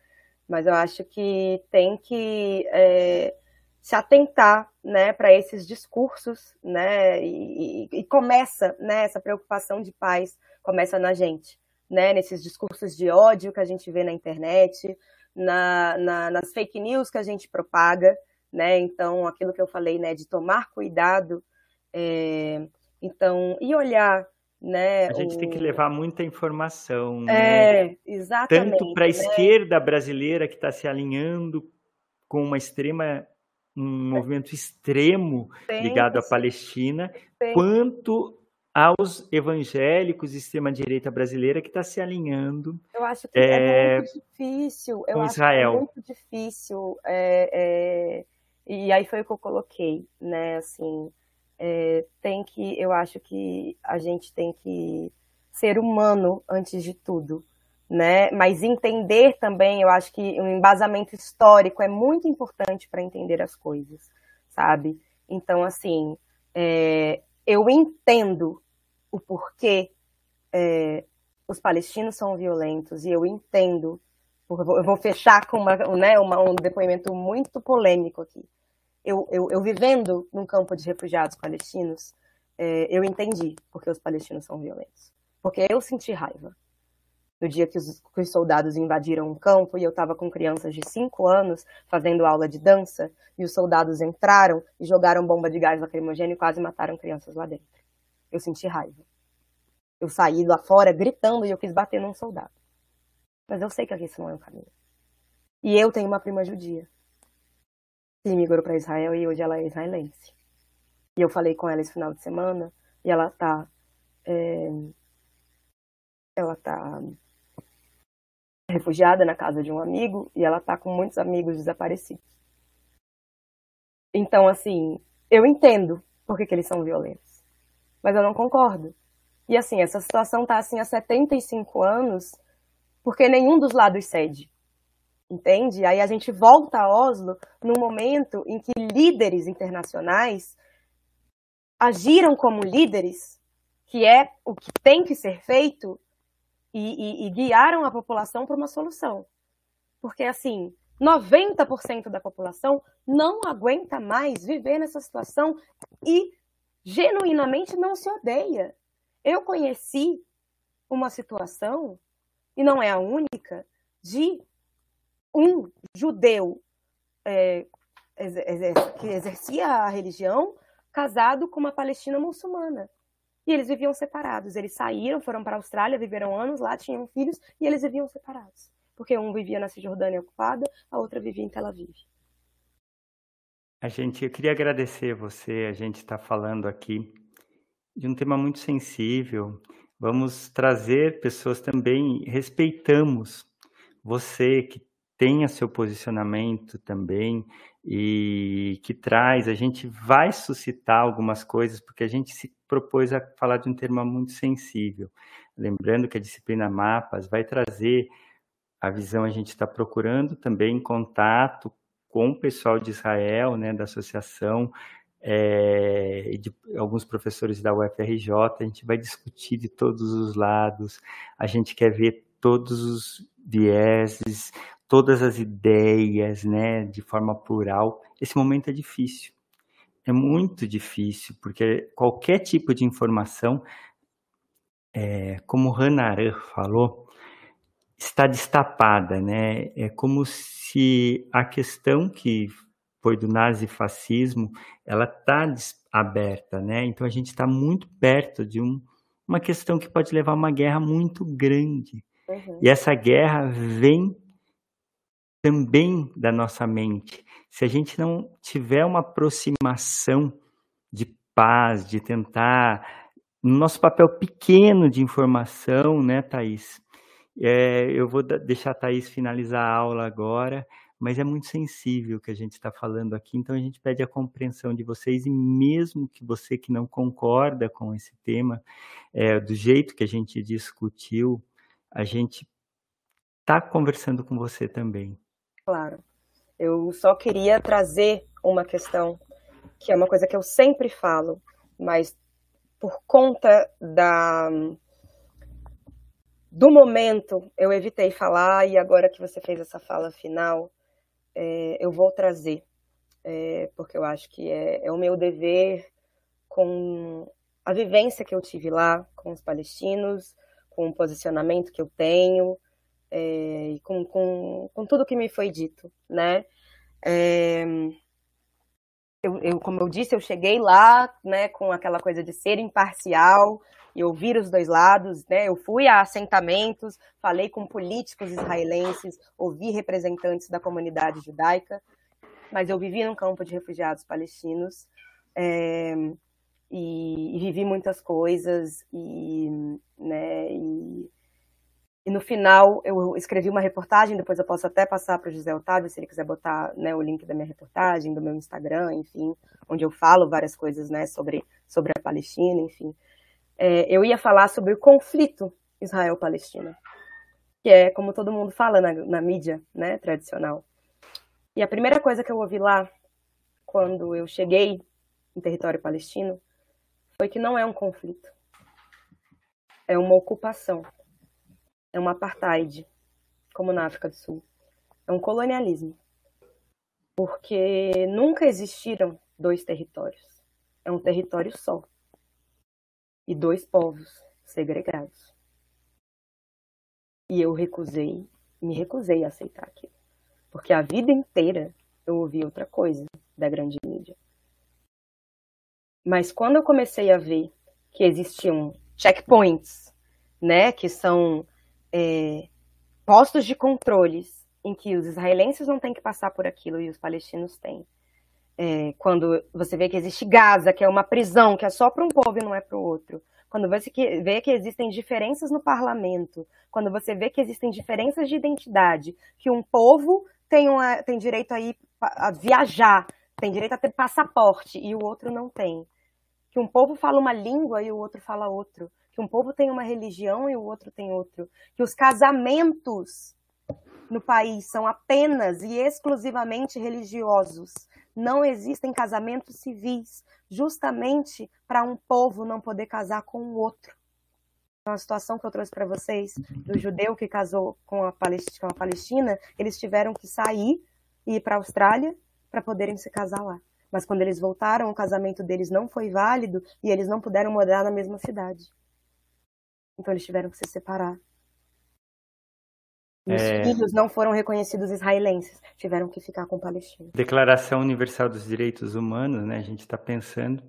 mas eu acho que tem que é, se atentar né, para esses discursos, né, e, e, começa, né, essa preocupação de paz começa na gente, né, nesses discursos de ódio que a gente vê na internet, na, na, nas fake news que a gente propaga, né, então aquilo que eu falei, né, de tomar cuidado, é, então, e olhar né? A gente o... tem que levar muita informação. É, né? exatamente. Tanto para a né? esquerda brasileira que está se alinhando com uma extrema um movimento extremo ligado à Palestina, quanto aos evangélicos e extrema-direita brasileira que está se alinhando. Eu acho que é, é muito difícil. Eu com Israel. é muito difícil. É, é, e aí foi o que eu coloquei, né? Assim, é, tem que, eu acho que a gente tem que ser humano antes de tudo, né? Mas entender também, eu acho que um embasamento histórico é muito importante para entender as coisas, sabe? Então, assim, é, eu entendo o porquê é, os palestinos são violentos e eu entendo. Eu vou fechar com uma, né, uma, um depoimento muito polêmico aqui eu, eu, eu vivendo num campo de refugiados palestinos, é, eu entendi porque os palestinos são violentos. Porque eu senti raiva. No dia que os, que os soldados invadiram um campo e eu estava com crianças de 5 anos fazendo aula de dança, e os soldados entraram e jogaram bomba de gás lacrimogêneo e quase mataram crianças lá dentro. Eu senti raiva. Eu saí lá fora gritando e eu quis bater num soldado. Mas eu sei que isso não é o caminho. E eu tenho uma prima judia que migrou para Israel e hoje ela é israelense. E eu falei com ela esse final de semana e ela tá. É, ela tá refugiada na casa de um amigo e ela tá com muitos amigos desaparecidos. Então, assim, eu entendo por que, que eles são violentos, mas eu não concordo. E assim, essa situação tá assim há 75 anos porque nenhum dos lados cede entende? Aí a gente volta a Oslo num momento em que líderes internacionais agiram como líderes, que é o que tem que ser feito, e, e, e guiaram a população para uma solução. Porque, assim, 90% da população não aguenta mais viver nessa situação e genuinamente não se odeia. Eu conheci uma situação, e não é a única, de um judeu é, que exercia a religião casado com uma palestina muçulmana. E eles viviam separados. Eles saíram, foram para a Austrália, viveram anos lá, tinham filhos e eles viviam separados. porque um vivia na Cisjordânia ocupada, a outra vivia em Tel Aviv. A gente, eu queria agradecer você, a gente está falando aqui de um tema muito sensível. Vamos trazer pessoas também, respeitamos você que tenha seu posicionamento também e que traz, a gente vai suscitar algumas coisas, porque a gente se propôs a falar de um tema muito sensível. Lembrando que a disciplina Mapas vai trazer a visão, a gente está procurando também contato com o pessoal de Israel, né, da associação, é, de alguns professores da UFRJ, a gente vai discutir de todos os lados, a gente quer ver todos os vieses, todas as ideias, né, de forma plural. Esse momento é difícil, é muito difícil, porque qualquer tipo de informação, é, como Hannah Arendt falou, está destapada, né? É como se a questão que foi do nazifascismo, ela está aberta, né? Então a gente está muito perto de um, uma questão que pode levar a uma guerra muito grande. Uhum. E essa guerra vem também da nossa mente. Se a gente não tiver uma aproximação de paz, de tentar no nosso papel pequeno de informação, né, Thaís? É, eu vou deixar a Thaís finalizar a aula agora, mas é muito sensível o que a gente está falando aqui, então a gente pede a compreensão de vocês, e mesmo que você que não concorda com esse tema, é, do jeito que a gente discutiu, a gente está conversando com você também. Claro. Eu só queria trazer uma questão, que é uma coisa que eu sempre falo, mas por conta da do momento, eu evitei falar e agora que você fez essa fala final, é, eu vou trazer, é, porque eu acho que é, é, o meu dever com a vivência que eu tive lá com os palestinos, com o posicionamento que eu tenho é, e com, com, com tudo que me foi dito, né? É, eu, eu, como eu disse, eu cheguei lá, né, com aquela coisa de ser imparcial, e ouvir os dois lados, né? Eu fui a assentamentos, falei com políticos israelenses, ouvi representantes da comunidade judaica, mas eu vivi num campo de refugiados palestinos é, e, e, vivi muitas coisas e, né? E, e no final eu escrevi uma reportagem, depois eu posso até passar para o José Otávio, se ele quiser botar né, o link da minha reportagem, do meu Instagram, enfim, onde eu falo várias coisas né, sobre, sobre a Palestina, enfim é, eu ia falar sobre o conflito Israel-Palestina, que é como todo mundo fala na, na mídia né, tradicional. E a primeira coisa que eu ouvi lá, quando eu cheguei em território palestino, foi que não é um conflito, é uma ocupação, é um apartheid, como na África do Sul, é um colonialismo, porque nunca existiram dois territórios, é um território só e dois povos segregados. E eu recusei, me recusei a aceitar aquilo. Porque a vida inteira eu ouvi outra coisa da grande mídia. Mas quando eu comecei a ver que existiam checkpoints, né, que são é, postos de controles em que os israelenses não têm que passar por aquilo e os palestinos têm, é, quando você vê que existe Gaza, que é uma prisão, que é só para um povo e não é para o outro, quando você vê que existem diferenças no parlamento, quando você vê que existem diferenças de identidade, que um povo tem, uma, tem direito a, ir, a viajar, tem direito a ter passaporte e o outro não tem, que um povo fala uma língua e o outro fala outro, que um povo tem uma religião e o outro tem outro, que os casamentos no país são apenas e exclusivamente religiosos, não existem casamentos civis, justamente para um povo não poder casar com o outro. Então, a situação que eu trouxe para vocês do judeu que casou com a, Palestina, Palestina, eles tiveram que sair e ir para a Austrália para poderem se casar lá. Mas quando eles voltaram, o casamento deles não foi válido e eles não puderam morar na mesma cidade. Então eles tiveram que se separar. E os é... filhos não foram reconhecidos israelenses, tiveram que ficar com o palestino. Declaração Universal dos Direitos Humanos, né? A gente está pensando.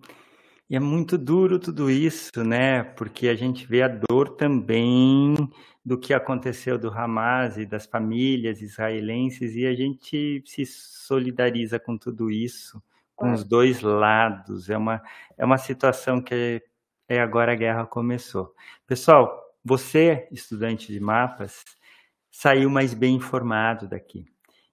E é muito duro tudo isso, né? Porque a gente vê a dor também do que aconteceu do Hamas e das famílias israelenses e a gente se solidariza com tudo isso, com os dois lados. É uma, é uma situação que é, agora a guerra começou. Pessoal, você, estudante de mapas, saiu mais bem informado daqui.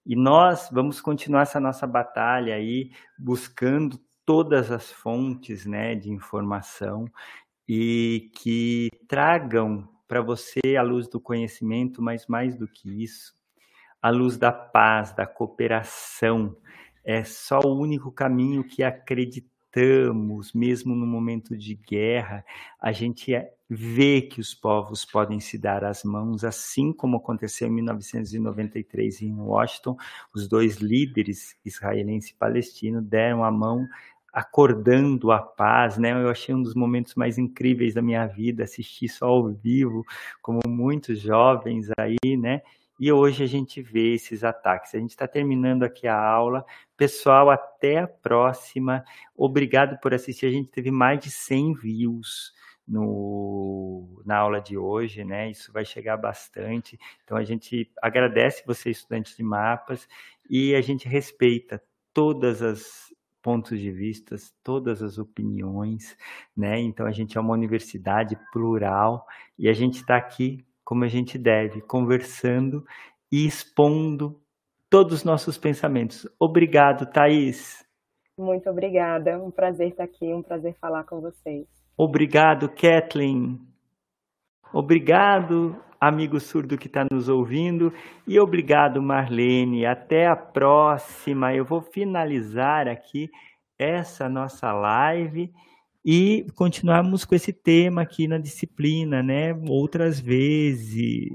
E nós vamos continuar essa nossa batalha aí, buscando todas as fontes né, de informação e que tragam para você a luz do conhecimento, mas mais do que isso, a luz da paz, da cooperação. É só o único caminho que acreditamos, mesmo no momento de guerra, a gente é, vê que os povos podem se dar as mãos, assim como aconteceu em 1993 em Washington, os dois líderes israelense e palestino deram a mão acordando a paz, né? Eu achei um dos momentos mais incríveis da minha vida assistir isso ao vivo, como muitos jovens aí, né? E hoje a gente vê esses ataques. A gente está terminando aqui a aula. Pessoal, até a próxima. Obrigado por assistir. A gente teve mais de 100 views no, na aula de hoje, né? Isso vai chegar bastante. Então a gente agradece você, estudante de mapas, e a gente respeita todas as pontos de vista, todas as opiniões, né? Então a gente é uma universidade plural e a gente está aqui como a gente deve, conversando e expondo todos os nossos pensamentos. Obrigado, Thaís. Muito obrigada, um prazer estar aqui, um prazer falar com vocês. Obrigado, Kathleen. Obrigado, amigo surdo que está nos ouvindo. E obrigado, Marlene. Até a próxima. Eu vou finalizar aqui essa nossa live e continuarmos com esse tema aqui na disciplina, né? Outras vezes.